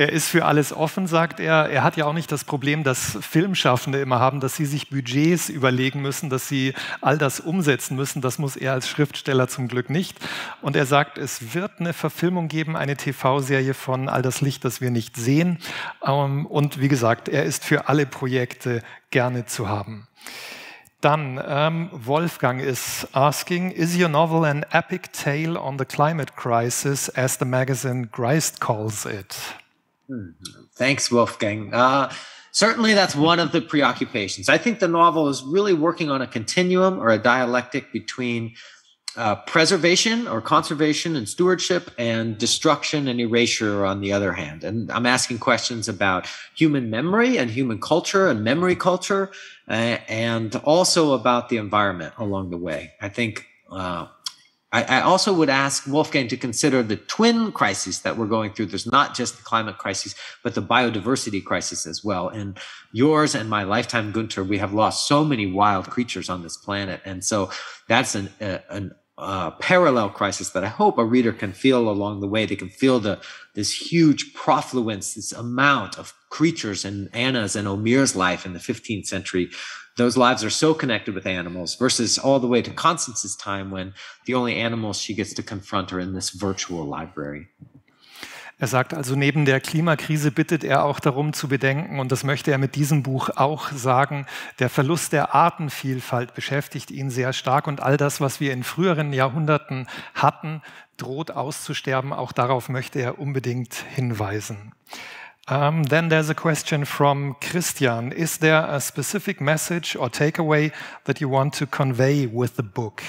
er ist für alles offen, sagt er. Er hat ja auch nicht das Problem, das Filmschaffende immer haben, dass sie sich Budgets überlegen müssen, dass sie all das umsetzen müssen. Das muss er als Schriftsteller zum Glück nicht. Und er sagt, es wird eine Verfilmung geben, eine TV-Serie von All das Licht, das wir nicht sehen. Ähm, und wie gesagt, er ist für alle Projekte gerne zu haben. Dann um, Wolfgang is asking, is your novel an epic tale on the climate crisis as the magazine Grist calls it? Hmm. Thanks, Wolfgang. Uh, certainly that's one of the preoccupations. I think the novel is really working on a continuum or a dialectic between uh, preservation or conservation and stewardship and destruction and erasure on the other hand. And I'm asking questions about human memory and human culture and memory culture, uh, and also about the environment along the way. I think uh, I, I, also would ask Wolfgang to consider the twin crises that we're going through. There's not just the climate crisis, but the biodiversity crisis as well. And yours and my lifetime, Gunter, we have lost so many wild creatures on this planet. And so that's an, an uh, parallel crisis that I hope a reader can feel along the way. They can feel the this huge profluence, this amount of creatures in Anna's and Omir's life in the 15th century. Those lives are so connected with animals versus all the way to Constance's time when the only animals she gets to confront are in this virtual library. Er sagt also, neben der Klimakrise bittet er auch darum zu bedenken, und das möchte er mit diesem Buch auch sagen, der Verlust der Artenvielfalt beschäftigt ihn sehr stark und all das, was wir in früheren Jahrhunderten hatten, droht auszusterben. Auch darauf möchte er unbedingt hinweisen. Um, then there's a question from Christian. Is there a specific message or takeaway that you want to convey with the book?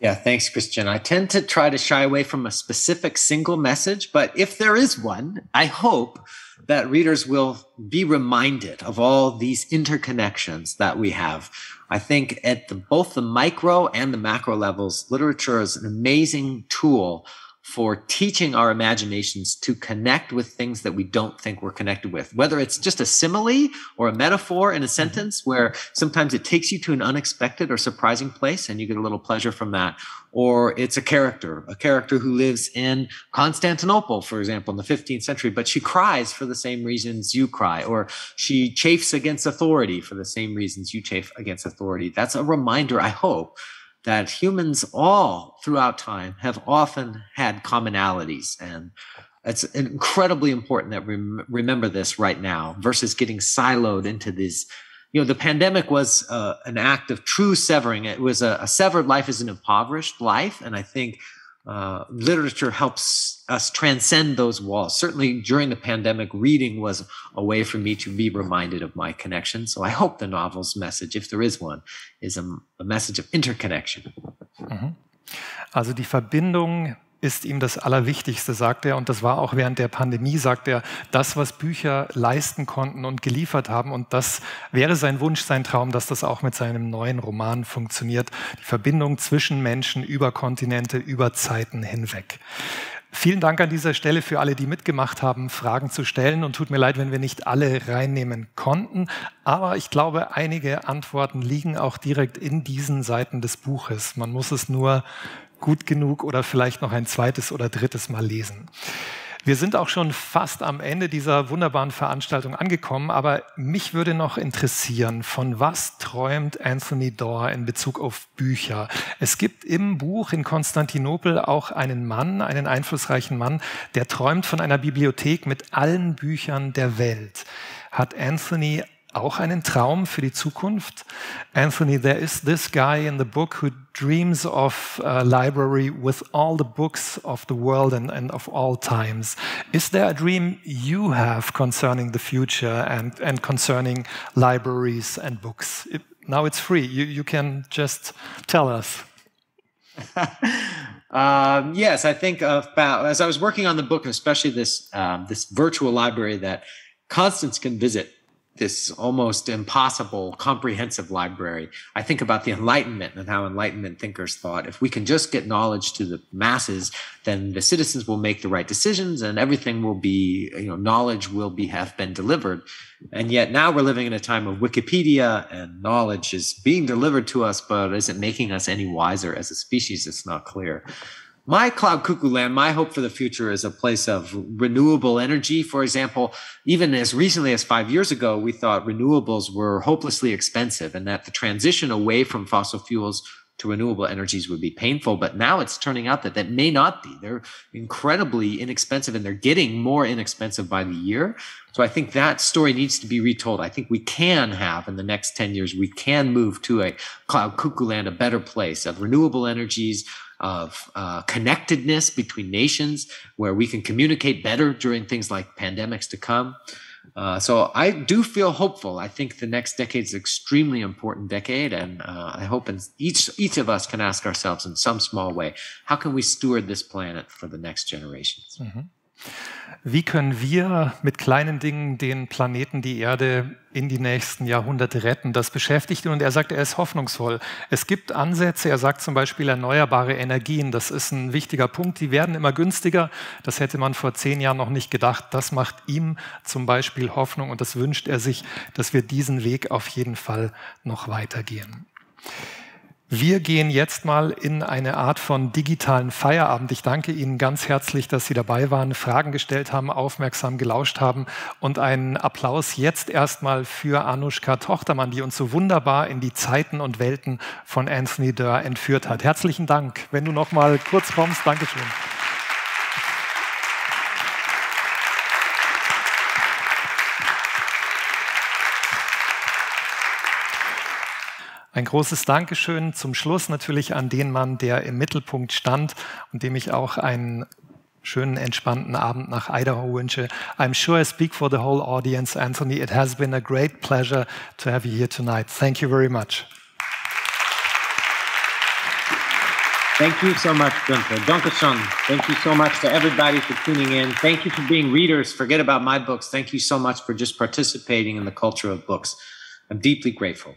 Yeah, thanks, Christian. I tend to try to shy away from a specific single message, but if there is one, I hope that readers will be reminded of all these interconnections that we have. I think at the, both the micro and the macro levels, literature is an amazing tool for teaching our imaginations to connect with things that we don't think we're connected with, whether it's just a simile or a metaphor in a mm-hmm. sentence where sometimes it takes you to an unexpected or surprising place and you get a little pleasure from that. Or it's a character, a character who lives in Constantinople, for example, in the 15th century, but she cries for the same reasons you cry, or she chafes against authority for the same reasons you chafe against authority. That's a reminder, I hope, that humans all throughout time have often had commonalities and it's incredibly important that we remember this right now versus getting siloed into these you know the pandemic was uh, an act of true severing. It was a, a severed life is an impoverished life and i think uh, literature helps us transcend those walls. Certainly during the pandemic, reading was a way for me to be reminded of my connection. So I hope the novel's message, if there is one, is a, a message of interconnection. Mhm. Also die Verbindung ist ihm das Allerwichtigste, sagt er. Und das war auch während der Pandemie, sagt er, das, was Bücher leisten konnten und geliefert haben. Und das wäre sein Wunsch, sein Traum, dass das auch mit seinem neuen Roman funktioniert. Die Verbindung zwischen Menschen über Kontinente, über Zeiten hinweg. Vielen Dank an dieser Stelle für alle, die mitgemacht haben, Fragen zu stellen. Und tut mir leid, wenn wir nicht alle reinnehmen konnten. Aber ich glaube, einige Antworten liegen auch direkt in diesen Seiten des Buches. Man muss es nur gut genug oder vielleicht noch ein zweites oder drittes Mal lesen. Wir sind auch schon fast am Ende dieser wunderbaren Veranstaltung angekommen, aber mich würde noch interessieren, von was träumt Anthony Doerr in Bezug auf Bücher? Es gibt im Buch in Konstantinopel auch einen Mann, einen einflussreichen Mann, der träumt von einer Bibliothek mit allen Büchern der Welt. Hat Anthony auch einen Traum für die Zukunft. Anthony, there is this guy in the book who dreams of a library with all the books of the world and, and of all times. Is there a dream you have concerning the future and, and concerning libraries and books? It, now it's free. You, you can just tell us. (laughs) um, yes, I think about as I was working on the book, especially this um, this virtual library that Constance can visit this almost impossible comprehensive library. I think about the Enlightenment and how Enlightenment thinkers thought if we can just get knowledge to the masses, then the citizens will make the right decisions and everything will be, you know, knowledge will be have been delivered. And yet now we're living in a time of Wikipedia and knowledge is being delivered to us, but is it making us any wiser as a species? It's not clear my cloud cuckoo land, my hope for the future is a place of renewable energy. For example, even as recently as five years ago, we thought renewables were hopelessly expensive and that the transition away from fossil fuels to renewable energies would be painful. But now it's turning out that that may not be. They're incredibly inexpensive and they're getting more inexpensive by the year. So I think that story needs to be retold. I think we can have in the next 10 years, we can move to a cloud cuckoo land, a better place of renewable energies, of uh, connectedness between nations where we can communicate better during things like pandemics to come. Uh, so I do feel hopeful. I think the next decade is an extremely important decade, and uh, I hope each each of us can ask ourselves in some small way, how can we steward this planet for the next generations? Mm-hmm. Wie können wir mit kleinen Dingen den Planeten, die Erde in die nächsten Jahrhunderte retten? Das beschäftigt ihn und er sagt, er ist hoffnungsvoll. Es gibt Ansätze, er sagt zum Beispiel erneuerbare Energien, das ist ein wichtiger Punkt, die werden immer günstiger. Das hätte man vor zehn Jahren noch nicht gedacht. Das macht ihm zum Beispiel Hoffnung und das wünscht er sich, dass wir diesen Weg auf jeden Fall noch weitergehen. Wir gehen jetzt mal in eine Art von digitalen Feierabend. Ich danke Ihnen ganz herzlich, dass Sie dabei waren, Fragen gestellt haben, aufmerksam gelauscht haben und einen Applaus jetzt erstmal für Anushka Tochtermann, die uns so wunderbar in die Zeiten und Welten von Anthony Dörr entführt hat. Herzlichen Dank. Wenn du noch mal kurz kommst, Dankeschön. Ein großes Dankeschön zum Schluss natürlich an den Mann, der im Mittelpunkt stand und dem ich auch einen schönen, entspannten Abend nach Idaho wünsche. I'm sure I speak for the whole audience, Anthony. It has been a great pleasure to have you here tonight. Thank you very much. Thank you so much, Gunther. Dankeschön. Thank you so much to everybody for tuning in. Thank you for being readers. Forget about my books. Thank you so much for just participating in the culture of books. I'm deeply grateful.